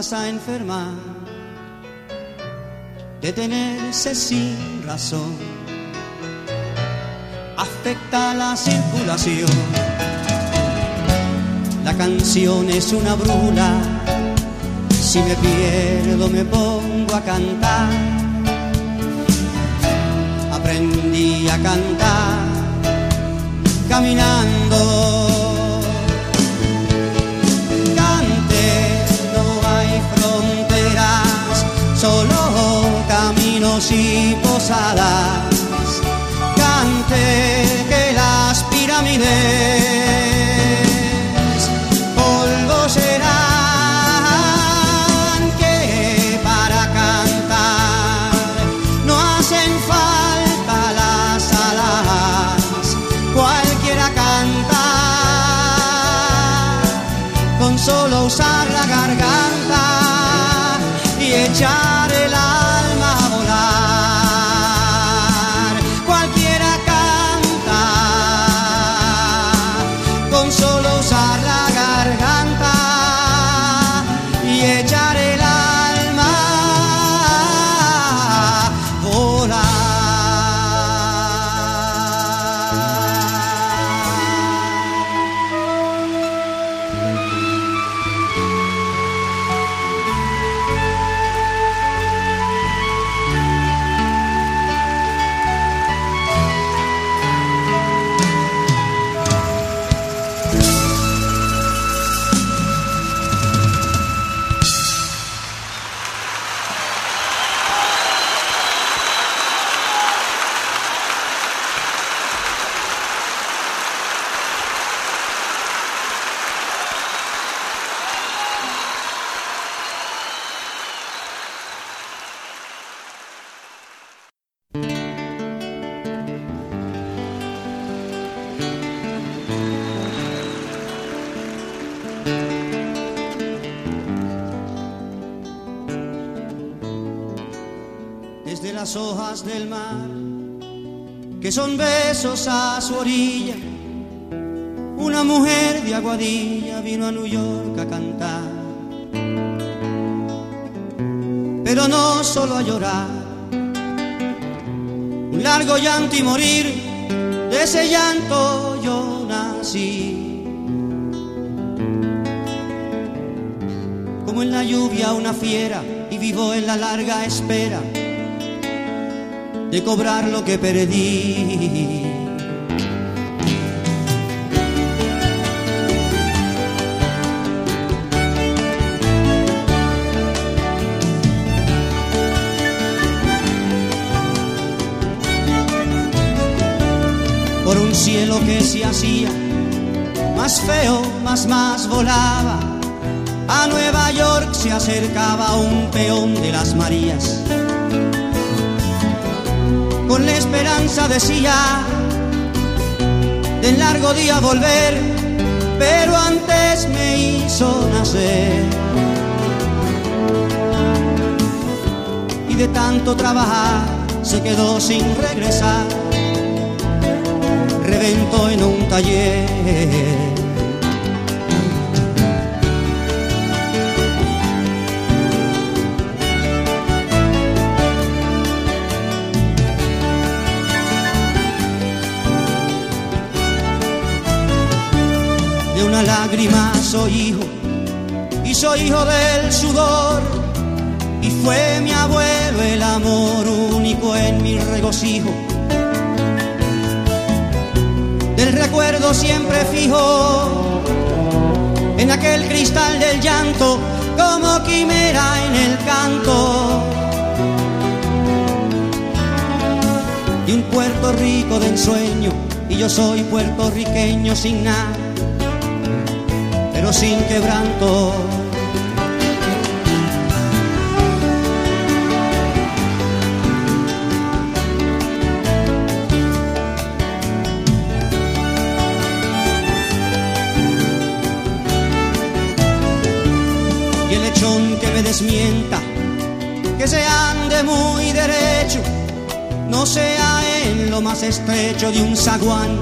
a enfermar. Detenerse sin razón afecta la circulación. La canción es una brula. Si me pierdo, me pongo a cantar. Aprendí a cantar caminando. Solo caminos y posadas. Cante que las pirámides polvo serán que para cantar no hacen falta las alas cualquiera canta con solo usar la garganta y echar las hojas del mar, que son besos a su orilla. Una mujer de Aguadilla vino a New York a cantar, pero no solo a llorar, un largo llanto y morir, de ese llanto yo nací. Como en la lluvia una fiera y vivo en la larga espera de cobrar lo que perdí. Por un cielo que se hacía más feo, más más volaba. A Nueva York se acercaba un peón de las Marías con la esperanza decía del largo día volver, pero antes me hizo nacer. Y de tanto trabajar se quedó sin regresar, reventó en un taller. Una lágrima soy hijo y soy hijo del sudor y fue mi abuelo el amor único en mi regocijo. Del recuerdo siempre fijo en aquel cristal del llanto como quimera en el canto. De un Puerto Rico de ensueño y yo soy puertorriqueño sin nada sin quebranto. Y el lechón que me desmienta, que se ande muy derecho, no sea en lo más estrecho de un zaguán,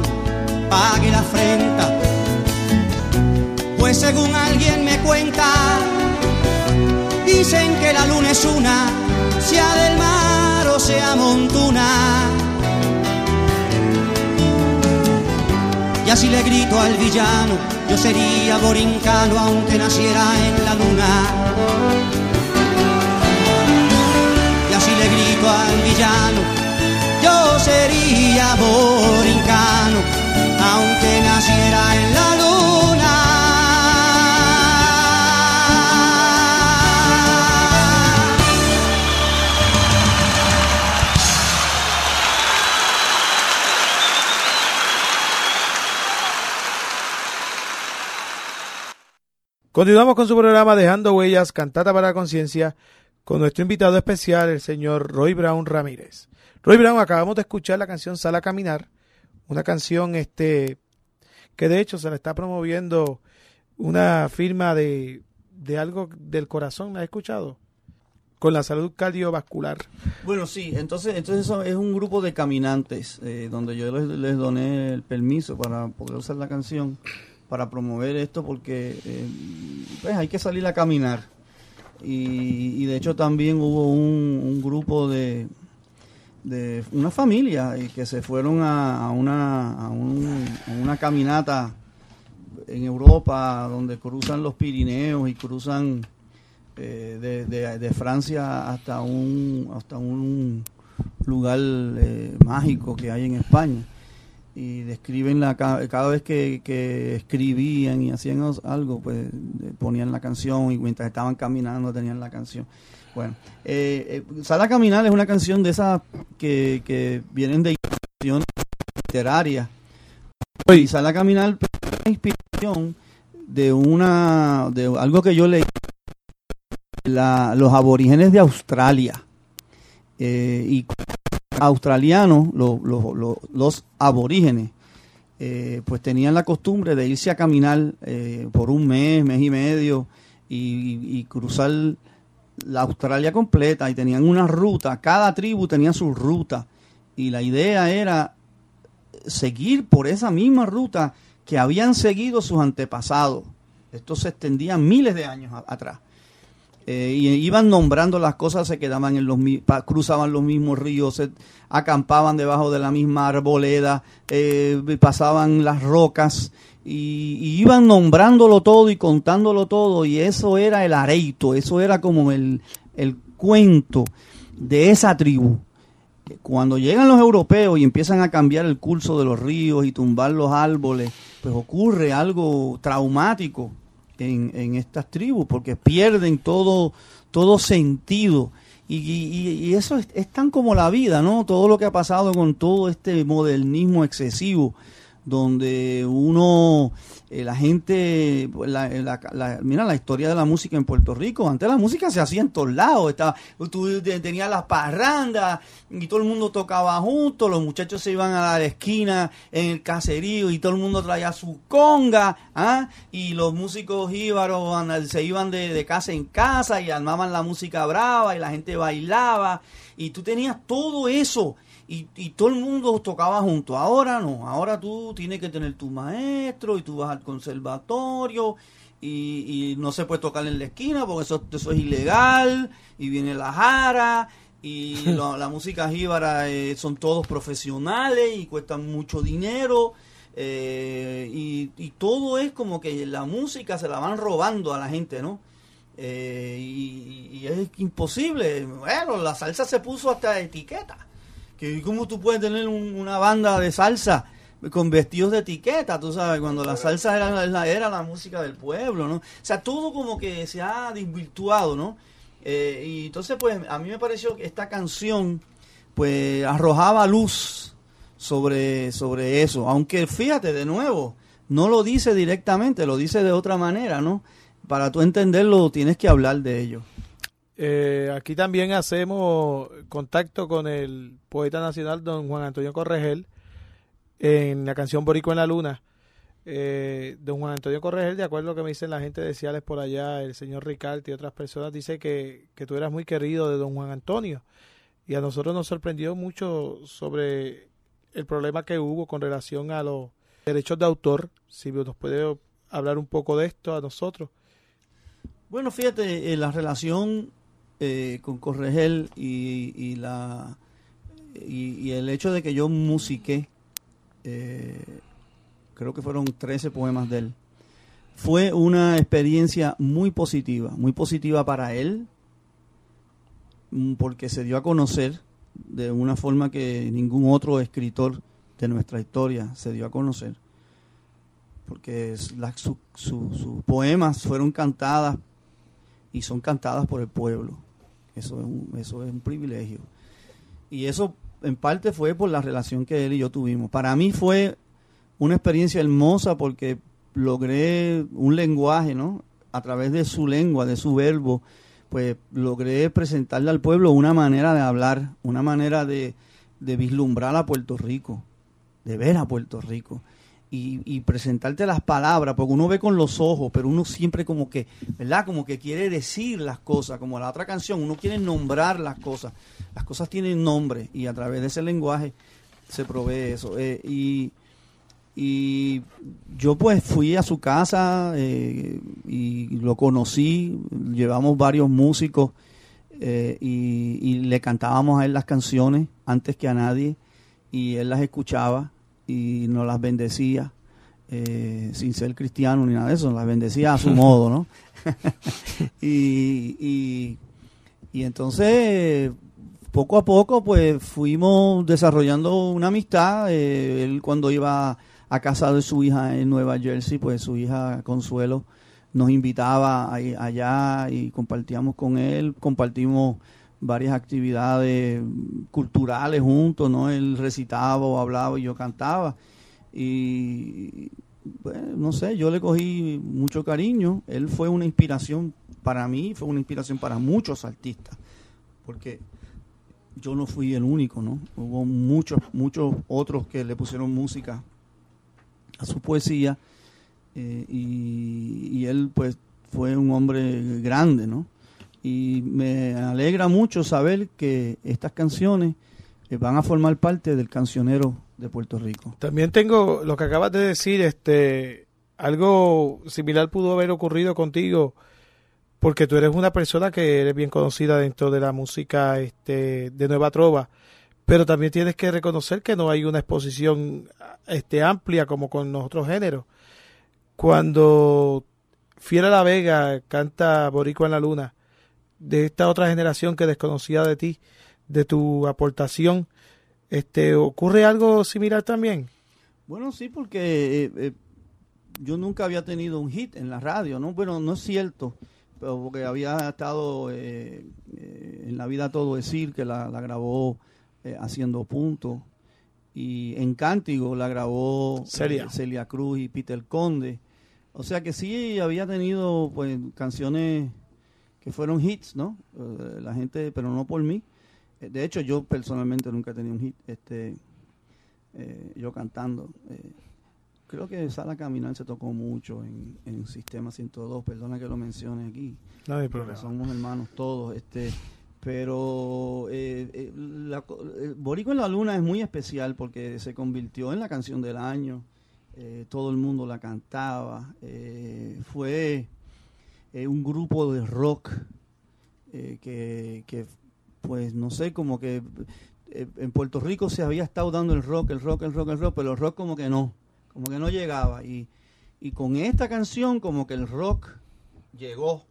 pague la afrenta pues según alguien me cuenta, dicen que la luna es una, sea del mar o sea montuna. Y así le grito al villano, yo sería borincano aunque naciera en la luna. Y así le grito al villano, yo sería borincano aunque naciera en la luna. Continuamos con su programa Dejando Huellas, Cantata para la Conciencia, con nuestro invitado especial, el señor Roy Brown Ramírez. Roy Brown, acabamos de escuchar la canción Sala a Caminar, una canción este que de hecho se le está promoviendo una firma de, de algo del corazón, ¿la has escuchado? Con la salud cardiovascular. Bueno, sí, entonces, entonces eso es un grupo de caminantes eh, donde yo les doné el permiso para poder usar la canción para promover esto porque eh, pues hay que salir a caminar. Y, y de hecho también hubo un, un grupo de, de una familia y que se fueron a, una, a, un- a una caminata en Europa donde cruzan los Pirineos y cruzan eh, de, de- de Francia hasta un hasta un lugar eh, mágico que hay en España y describen la ca- cada vez que, que escribían y hacían algo pues eh, ponían la canción y mientras estaban caminando tenían la canción. Bueno eh, eh, Sal a caminar es una canción de esas que, que vienen de inspiración literaria. Y Sal a caminar es una inspiración de una de algo que yo leí la- los aborígenes de Australia. Eh, y australianos, lo- lo- lo- los aborígenes, eh, pues tenían la costumbre de irse a caminar eh, por un mes, mes y medio y, cruzar la Australia completa y tenían una ruta, cada tribu tenía su ruta y la idea era seguir por esa misma ruta que habían seguido sus antepasados. Esto se extendía miles de años atrás. Eh, y iban nombrando las cosas, se quedaban en los cruzaban los mismos ríos, se acampaban debajo de la misma arboleda, eh, pasaban las rocas y, y iban nombrándolo todo y contándolo todo y eso era el areito, eso era como el, el cuento de esa tribu. Cuando llegan los europeos y empiezan a cambiar el curso de los ríos y tumbar los árboles, pues ocurre algo traumático en, en estas tribus porque pierden todo, todo sentido. Y, y- y eso es, es tan como la vida, ¿no? Todo lo que ha pasado con todo este modernismo excesivo, donde uno, eh, la gente, pues, la, la- la- mira la historia de la música en Puerto Rico, antes la música se hacía en todos lados, estaba, tú te- tenías las parrandas y todo el mundo tocaba juntos, los muchachos se iban a la esquina en el caserío y todo el mundo traía su conga, ¿ah? y los músicos íbaros se iban de, de casa en casa y armaban la música brava y la gente bailaba. Y tú tenías todo eso y, y todo el mundo tocaba junto. Ahora no, ahora tú tienes que tener tu maestro y tú vas al conservatorio y, y no se puede tocar en la esquina porque eso, eso es ilegal y viene la jara y lo- la música jíbara eh, son todos profesionales y cuestan mucho dinero eh, y, y todo es como que la música se la van robando a la gente, ¿no? Eh, y, y es imposible. Bueno, la salsa se puso hasta etiqueta. Que cómo tú puedes tener un- una banda de salsa con vestidos de etiqueta, tú sabes, cuando la salsa era la, era la música del pueblo, ¿no? O sea, todo como que se ha desvirtuado, ¿no? Eh, y entonces, pues, a mí me pareció que esta canción, pues, arrojaba luz sobre, sobre eso. Aunque, fíjate, de nuevo, no lo dice directamente, lo dice de otra manera, ¿no? Para tú entenderlo, tienes que hablar de ello. Eh, aquí también hacemos contacto con el poeta nacional don Juan Antonio Corregel en la canción Borico en la Luna. Eh, don Juan Antonio Corregel, de acuerdo a lo que me dicen la gente de Ciales por allá, el señor Ricalti y otras personas, dice que, que tú eras muy querido de don Juan Antonio. Y a nosotros nos sorprendió mucho sobre el problema que hubo con relación a los derechos de autor. Si nos puede hablar un poco de esto a nosotros. Bueno, fíjate, eh, la relación eh, con Corregel y, y la y, el hecho de que yo musiqué, eh, creo que fueron 13 poemas de él, fue una experiencia muy positiva, muy positiva para él, porque se dio a conocer de una forma que ningún otro escritor de nuestra historia se dio a conocer porque sus poemas fueron cantadas y son cantadas por el pueblo. Eso es un, eso es un privilegio. Y eso en parte fue por la relación que él y yo tuvimos. Para mí fue una experiencia hermosa porque logré un lenguaje, ¿no? A través de su lengua, de su verbo, pues logré presentarle al pueblo una manera de hablar, una manera de, de vislumbrar a Puerto Rico, de ver a Puerto Rico y, y presentarte las palabras, porque uno ve con los ojos, pero uno siempre como que, ¿verdad? Como que quiere decir las cosas, como la otra canción, uno quiere nombrar las cosas. Las cosas tienen nombre y a través de ese lenguaje se provee eso. Eh, y, y yo pues fui a su casa eh, y lo conocí, llevamos varios músicos eh, y, y le cantábamos a él las canciones antes que a nadie y él las escuchaba y nos las bendecía eh, sin ser cristiano ni nada de eso, nos las bendecía a su modo, ¿no? y, y, y entonces poco a poco pues fuimos desarrollando una amistad, eh, él cuando iba a casa de su hija en Nueva Jersey, pues su hija Consuelo nos invitaba allá y compartíamos con él, compartimos varias actividades culturales juntos, ¿no? Él recitaba o hablaba y yo cantaba. Y pues, no sé, yo le cogí mucho cariño. Él fue una inspiración para mí, fue una inspiración para muchos artistas, porque yo no fui el único, ¿no? Hubo muchos, muchos otros que le pusieron música a su poesía eh, y, y él pues fue un hombre grande, ¿no? Y me alegra mucho saber que estas canciones eh, van a formar parte del cancionero de Puerto Rico. También tengo lo que acabas de decir, este, algo similar pudo haber ocurrido contigo, porque tú eres una persona que eres bien conocida dentro de la música este, de Nueva Trova, pero también tienes que reconocer que no hay una exposición este, amplia como con los otros géneros. Cuando Fiera La Vega canta Boricua en la Luna, de esta otra generación que desconocía de ti, de tu aportación, este, ¿ocurre algo similar también? Bueno, sí, porque eh, eh, yo nunca había tenido un hit en la radio, ¿no? Bueno, no es cierto, pero porque había estado eh, eh, en la vida todo decir que la, la grabó haciendo punto y en Cántigo la grabó Celia. Celia Cruz y Peter Conde. O sea que sí había tenido pues canciones que fueron hits, ¿no? Eh, la gente, pero no por mí. Eh, De hecho, yo personalmente nunca he tenido un hit, este, eh, yo cantando. eh, creo que Sala Caminar se tocó mucho en, en Sistema 102, perdona que lo mencione aquí, No hay problema. somos hermanos todos, este, pero eh, la co- Boricua en la Luna es muy especial porque se convirtió en la canción del año, todo el mundo la cantaba, fue eh, un grupo de rock eh, que, pues no sé, como que eh, en Puerto Rico se había estado dando el rock, el rock, el rock, el rock, pero el rock como que no, como que no llegaba. Y, y con esta canción como que el rock llegó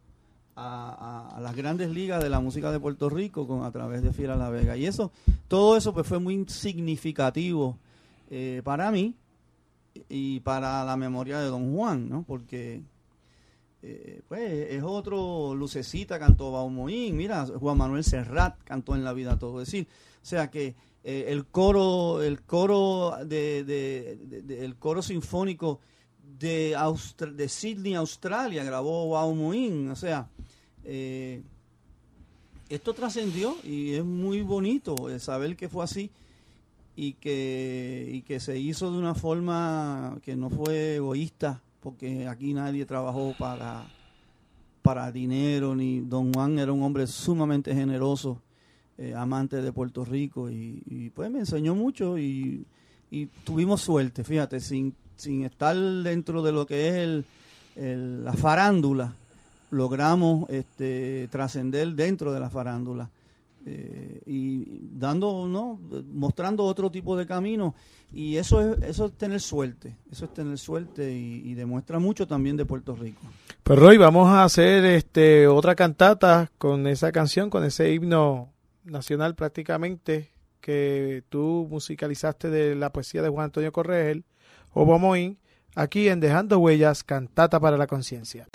a, las grandes ligas de la música de Puerto Rico con, a través de Fiera La Vega. Y eso, todo eso pues fue muy significativo para mí y para la memoria de Don Juan, ¿no? Porque eh, pues es otro lucecita cantó Baumoín, mira, Juan Manuel Serrat cantó en la vida todo decir, o sea que eh, el coro, el coro de, el coro sinfónico de Sydney, Australia, grabó Baumoín, o sea, eh, esto trascendió y es muy bonito eh, saber que fue así y que, y que se hizo de una forma que no fue egoísta, porque aquí nadie trabajó para, para dinero, ni Don Juan era un hombre sumamente generoso, eh, amante de Puerto Rico, y, pues me enseñó mucho y, y tuvimos suerte, fíjate, sin, sin estar dentro de lo que es el- la farándula, logramos este, trascender dentro de la farándula eh, y dando no mostrando otro tipo de camino. Y eso es eso es tener suerte eso es tener suerte y, demuestra mucho también de Puerto Rico. Pues Roy, vamos a hacer este otra cantata con esa canción, con ese himno nacional prácticamente que tú musicalizaste de la poesía de Juan Antonio Corregel o Bomoín, aquí en Dejando Huellas, cantata para la conciencia.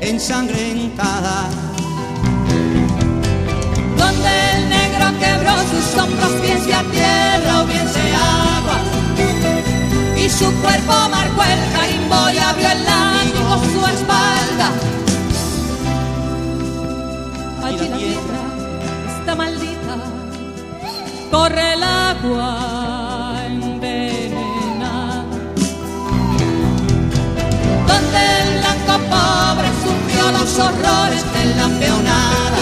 ensangrentada. Donde el negro quebró sus hombros, bien sea tierra o bien sea agua. Y su cuerpo marcó el carimbo y abrió el lago con su espalda. Allí la tierra está maldita, corre el agua. pobre sufrió los horrores de la peonada.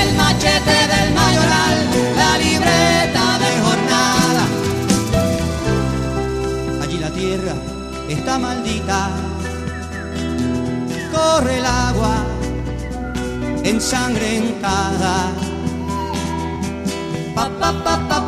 El machete del mayoral, la libreta de jornada. Allí la tierra está maldita, corre el agua ensangrentada. Pa, pa, pa,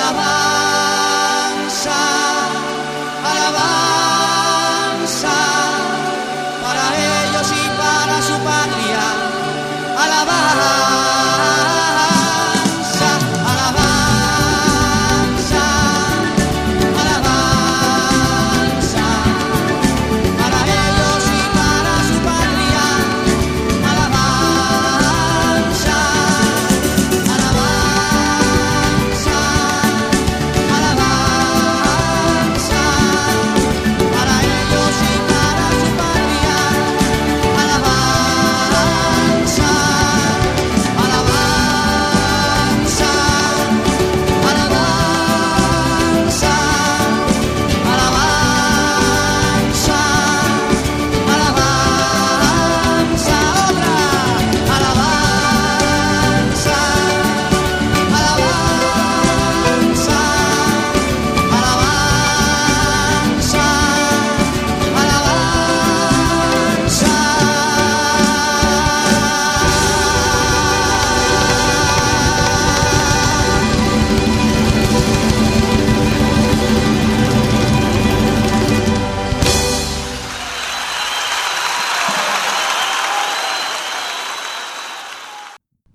Alabama.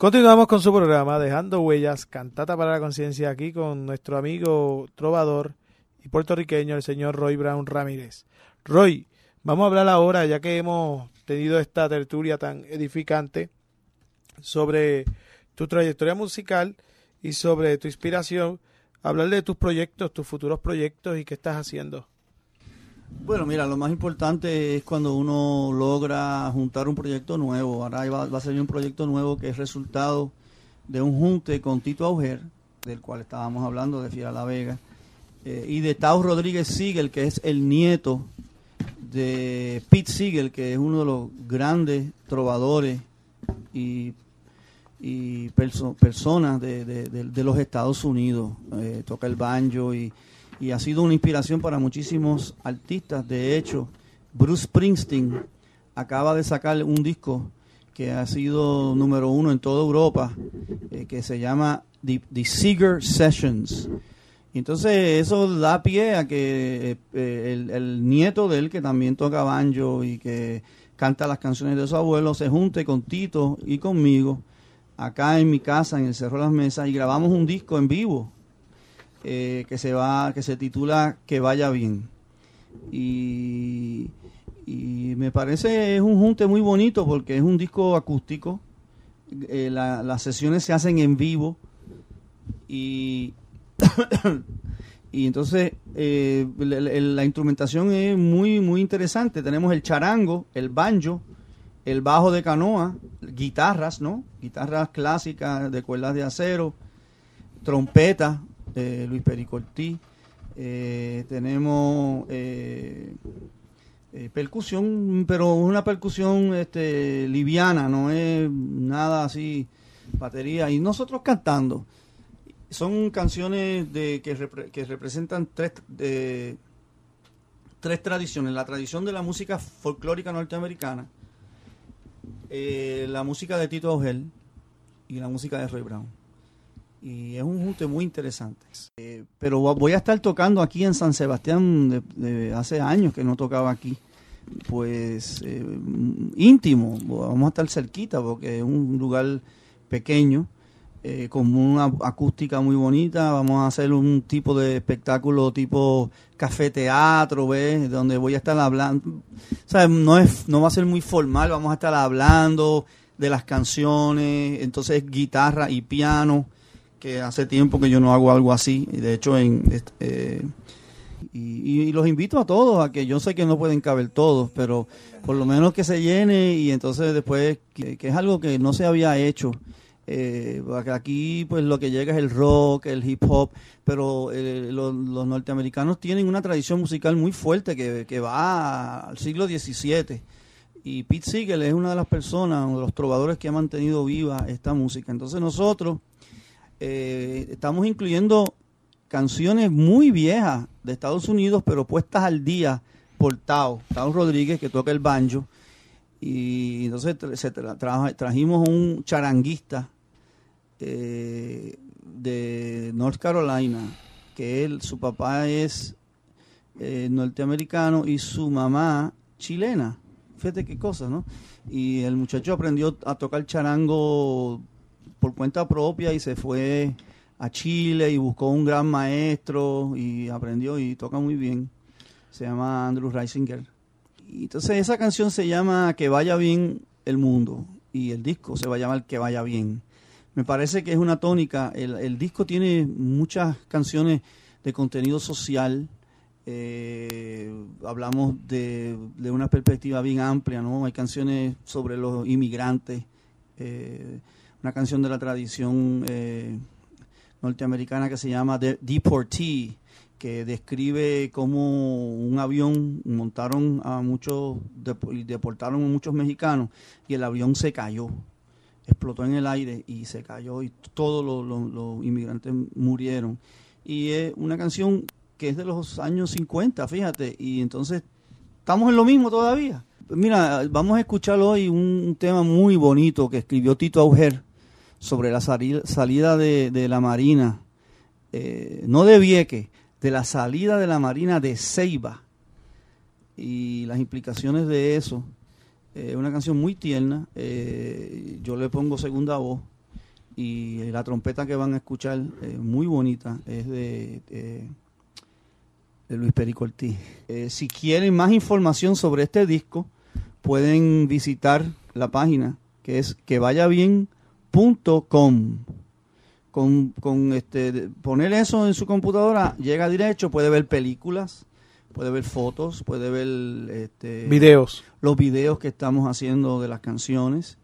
Continuamos con su programa Dejando Huellas, Cantata para la Conciencia, aquí con nuestro amigo trovador y puertorriqueño, el señor Roy Brown Ramírez. Roy, vamos a hablar ahora, ya que hemos tenido esta tertulia tan edificante, sobre tu trayectoria musical y sobre tu inspiración, hablar de tus proyectos, tus futuros proyectos y qué estás haciendo. Bueno, mira, lo más importante es cuando uno logra juntar un proyecto nuevo. Ahora va, a salir un proyecto nuevo que es resultado de un junte con Tito Auger, del cual estábamos hablando, de Fiera La Vega, eh, y de Tao Rodríguez Siegel, que es el nieto de Pete Siegel, que es uno de los grandes trovadores y, y perso- personas de los Estados Unidos. Eh, toca el banjo y, y ha sido una inspiración para muchísimos artistas. De hecho, Bruce Springsteen acaba de sacar un disco que ha sido número uno en toda Europa, eh, que se llama The, The Seeger Sessions. Y entonces eso da pie a que eh, eh, el, el nieto de él, que también toca banjo y que canta las canciones de su abuelo, se junte con Tito y conmigo acá en mi casa, en el Cerro de las Mesas, y grabamos un disco en vivo eh, que se va, que se titula Que vaya bien. Y, me parece es un junte muy bonito porque es un disco acústico. Eh, la- las sesiones se hacen en vivo y y entonces eh, la, la- la instrumentación es muy muy interesante tenemos el charango el banjo el bajo de canoa guitarras no guitarras clásicas de cuerdas de acero trompeta de Luis Pericortí eh, tenemos eh, eh, percusión, pero una percusión este, liviana, no es nada así, batería. Y nosotros cantando. Son canciones de que, que representan tres, de, tres tradiciones. La tradición de la música folclórica norteamericana, eh, la música de Tito Ogel y la música de Roy Brown. Y es un junte muy interesante. Eh, pero voy a estar tocando aquí en San Sebastián de, hace años que no tocaba aquí pues eh, íntimo, vamos a estar cerquita porque es un lugar pequeño, eh, con una acústica muy bonita, vamos a hacer un tipo de espectáculo tipo café teatro, ¿ves? Donde voy a estar hablando, o sea, no, es, no va a ser muy formal, vamos a estar hablando de las canciones, entonces guitarra y piano, que hace tiempo que yo no hago algo así, y de hecho en... eh, y, los invito a todos a que yo sé que no pueden caber todos, pero por lo menos que se llene y entonces después que, es algo que no se había hecho. Eh, aquí pues lo que llega es el rock, el hip hop, pero eh, los, los norteamericanos tienen una tradición musical muy fuerte que, que va al siglo XVII. Y Pete Seeger es una de las personas, uno de los trovadores que ha mantenido viva esta música. Entonces nosotros eh, estamos incluyendo canciones muy viejas de Estados Unidos, pero puestas al día por Tao, Tao Rodríguez, que toca el banjo. Y entonces trajimos un charanguista eh, de North Carolina, que él, su papá es eh, norteamericano y su mamá chilena. Fíjate qué cosa, ¿no? Y el muchacho aprendió a tocar charango por cuenta propia y se fue a Chile y buscó un gran maestro y aprendió y toca muy bien. Se llama Andrew Reisinger. Y entonces esa canción se llama Que vaya bien el mundo y el disco se va a llamar Que vaya bien. Me parece que es una tónica. El, el disco tiene muchas canciones de contenido social. Eh, hablamos de, de una perspectiva bien amplia, ¿no? Hay canciones sobre los inmigrantes, eh, una canción de la tradición eh, norteamericana que se llama The Deportee, que describe cómo un avión montaron a muchos deportaron a muchos mexicanos y el avión se cayó, explotó en el aire y se cayó y todos los, inmigrantes murieron. Y es una canción que es de los años 50, fíjate, y entonces estamos en lo mismo todavía. Mira, vamos a escuchar hoy un tema muy bonito que escribió Tito Auger sobre la sali- salida de, de la Marina, eh, no de Vieque, de la salida de la Marina de Ceiba y las implicaciones de eso. Es una canción muy tierna, eh, yo le pongo segunda voz y la trompeta que van a escuchar, eh, muy bonita, es de... eh, de Luis Perico Ortiz. Eh, si quieren más información sobre este disco, pueden visitar la página que es quevayabien.com. Con, con este, poner eso en su computadora, llega derecho, puede ver películas, puede ver fotos, puede ver este, Videos. los videos que estamos haciendo de las canciones.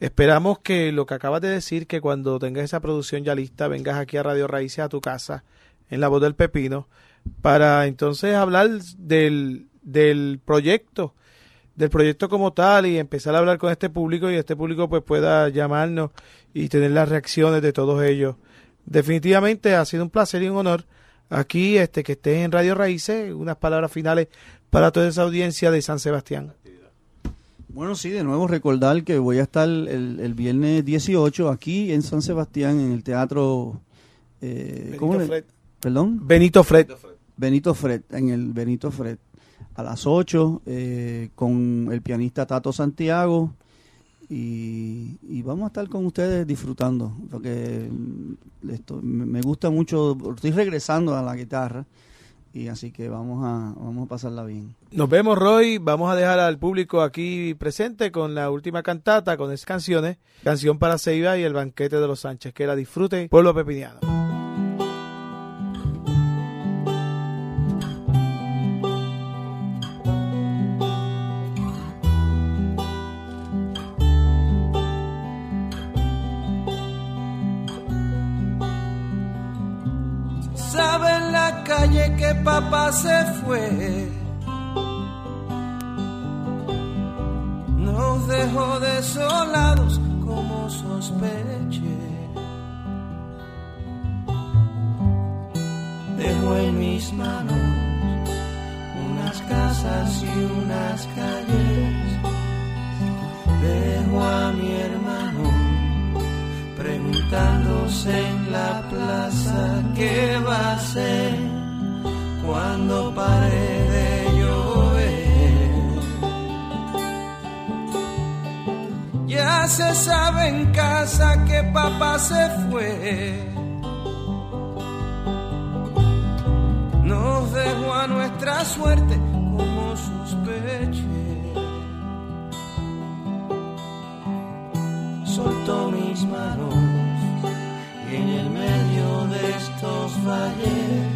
Esperamos que lo que acabas de decir, que cuando tengas esa producción ya lista, vengas aquí a Radio Raíces, a tu casa, en la voz del Pepino, para entonces hablar del, del proyecto, del proyecto como tal y empezar a hablar con este público y este público pues pueda llamarnos y tener las reacciones de todos ellos. Definitivamente ha sido un placer y un honor aquí este que estés en Radio Raíces, unas palabras finales para toda esa audiencia de San Sebastián. Bueno, sí, de nuevo recordar que voy a estar el, el viernes 18 aquí en San Sebastián, en el teatro... Eh, ¿cómo Benito le- Fred. ¿Perdón? Benito Fred. Benito Fred, en el Benito Fred, a las 8, eh, con el pianista Tato Santiago. Y, y vamos a estar con ustedes disfrutando, porque mm, me gusta mucho, estoy regresando a la guitarra, y así que vamos a, vamos a pasarla bien. Nos vemos, Roy. Vamos a dejar al público aquí presente con la última cantata, con esas canciones. Canción para Ceiba y el banquete de los Sánchez. Que la disfrute, pueblo pepiniano. Que papá se fue. Nos dejó desolados como sospeché. Dejó en mis manos unas casas y unas calles. Dejó a mi hermano preguntándose en la plaza qué va a hacer cuando pare de llover. Ya se sabe en casa que papá se fue. Nos dejó a nuestra suerte como sospeché. soltó mis manos en el medio de estos valles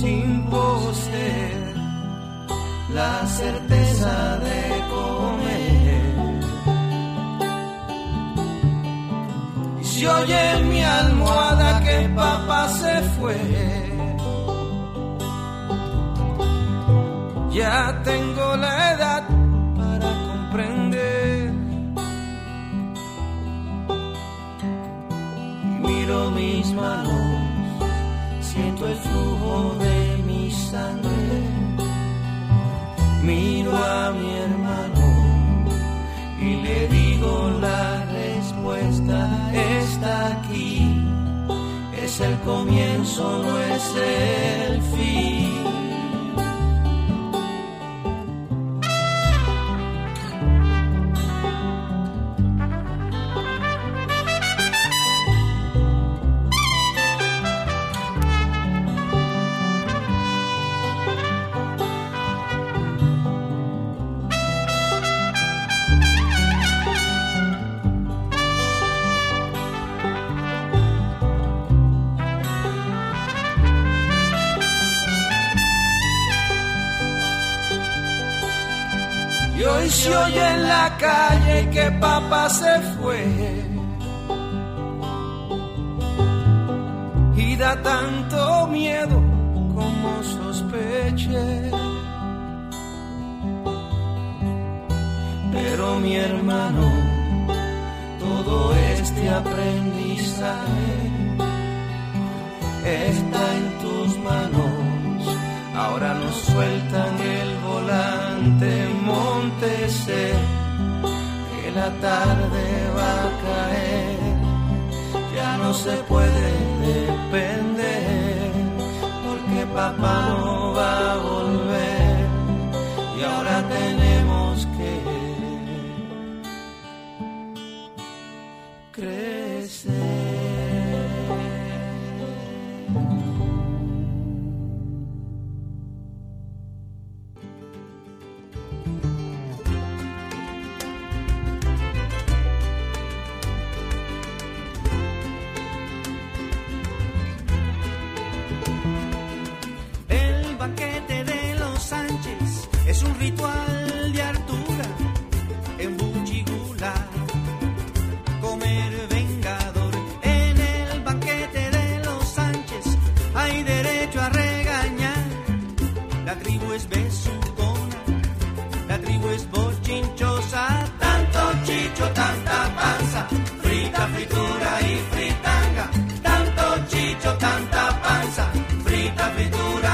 sin poseer la certeza de comer. Y si oye mi almohada que papá se fue. Ya tengo la edad para comprender. Miro mis manos, siento el flujo Miro a mi hermano y le digo la respuesta está aquí. Es el comienzo, no es el fin. Calle que papá se fue. Y da tanto miedo como sospeché. Pero mi hermano, todo este aprendizaje está en tus manos. Ahora nos sueltan el volante, montese, la tarde va a caer, ya no se puede depender, porque papá no va a volver y ahora tenemos que creer.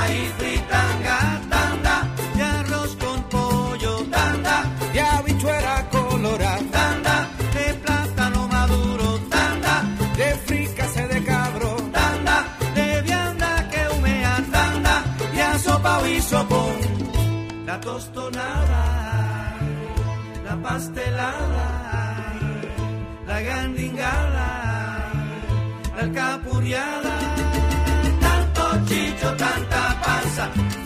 maíz fritanga, tanda, de arroz con pollo, tanda, de habichuela colorada, tanda, de plátano maduro, tanda, de fricase de cabro, tanda, de vianda que humea, tanda, de asopa y sopón, la tostonada, la pastelada, la gandingada, la alcapurriada, tanto chicho, tanta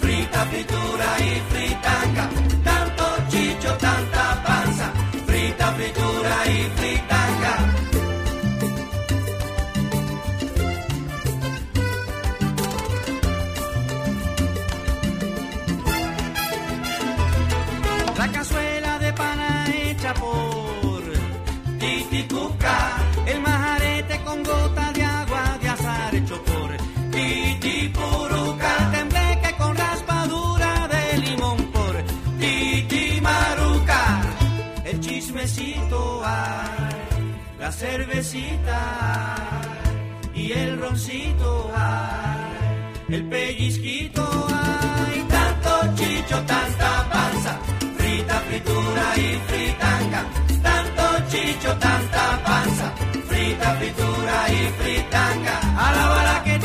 frita, fritura y fritanga, tanto chicho, tanta panza, frita, fritura y fritanga. cervecita, y el roncito, el pellizquito, ay, tanto chicho, tanta panza, frita, fritura y fritanca, tanto chicho, tanta panza, frita, fritura y fritanca, a la bala que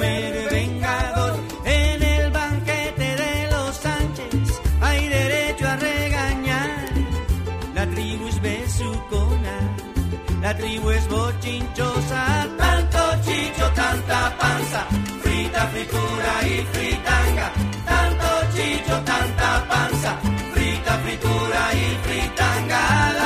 comer vengador en el banquete de los Sánchez. Hay derecho a regañar. La tribu es besucona, la tribu es bochinchosa. Tanto chicho, tanta panza, frita, fritura y fritanga. Tanto chicho, tanta panza, frita, fritura y fritanga.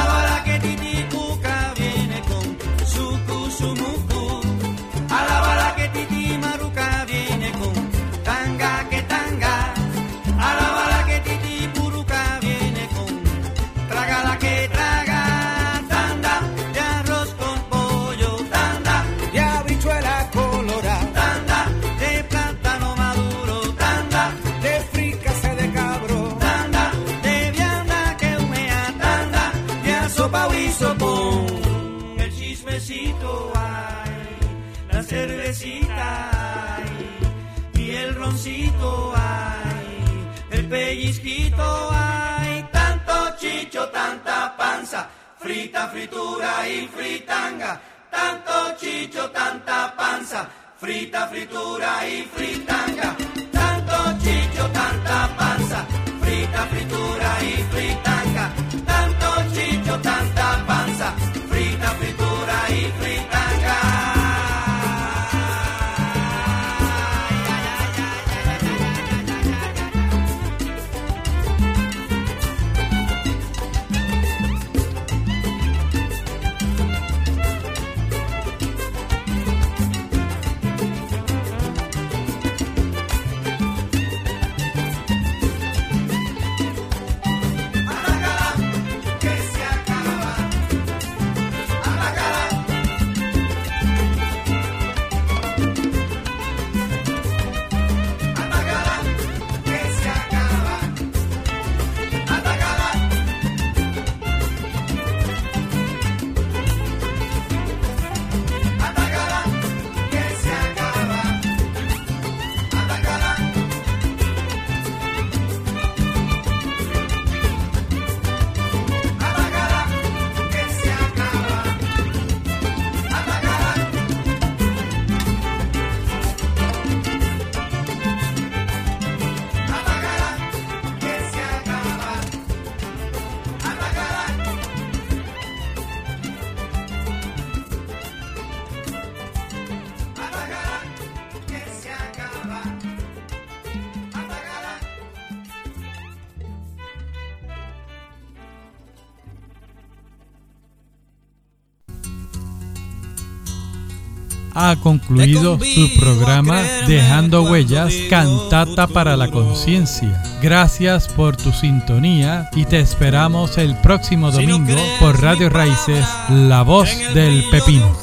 Ha concluido su programa Dejando Huellas, Cantata para la Conciencia. Gracias por tu sintonía y te esperamos el próximo domingo por Radio Raíces, La Voz del Pepino.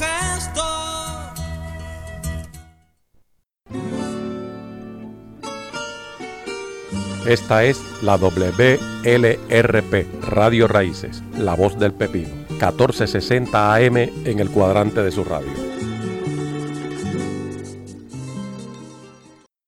Esta es la WLRP, Radio Raíces, La Voz del Pepino, 1460 AM en el cuadrante de su radio.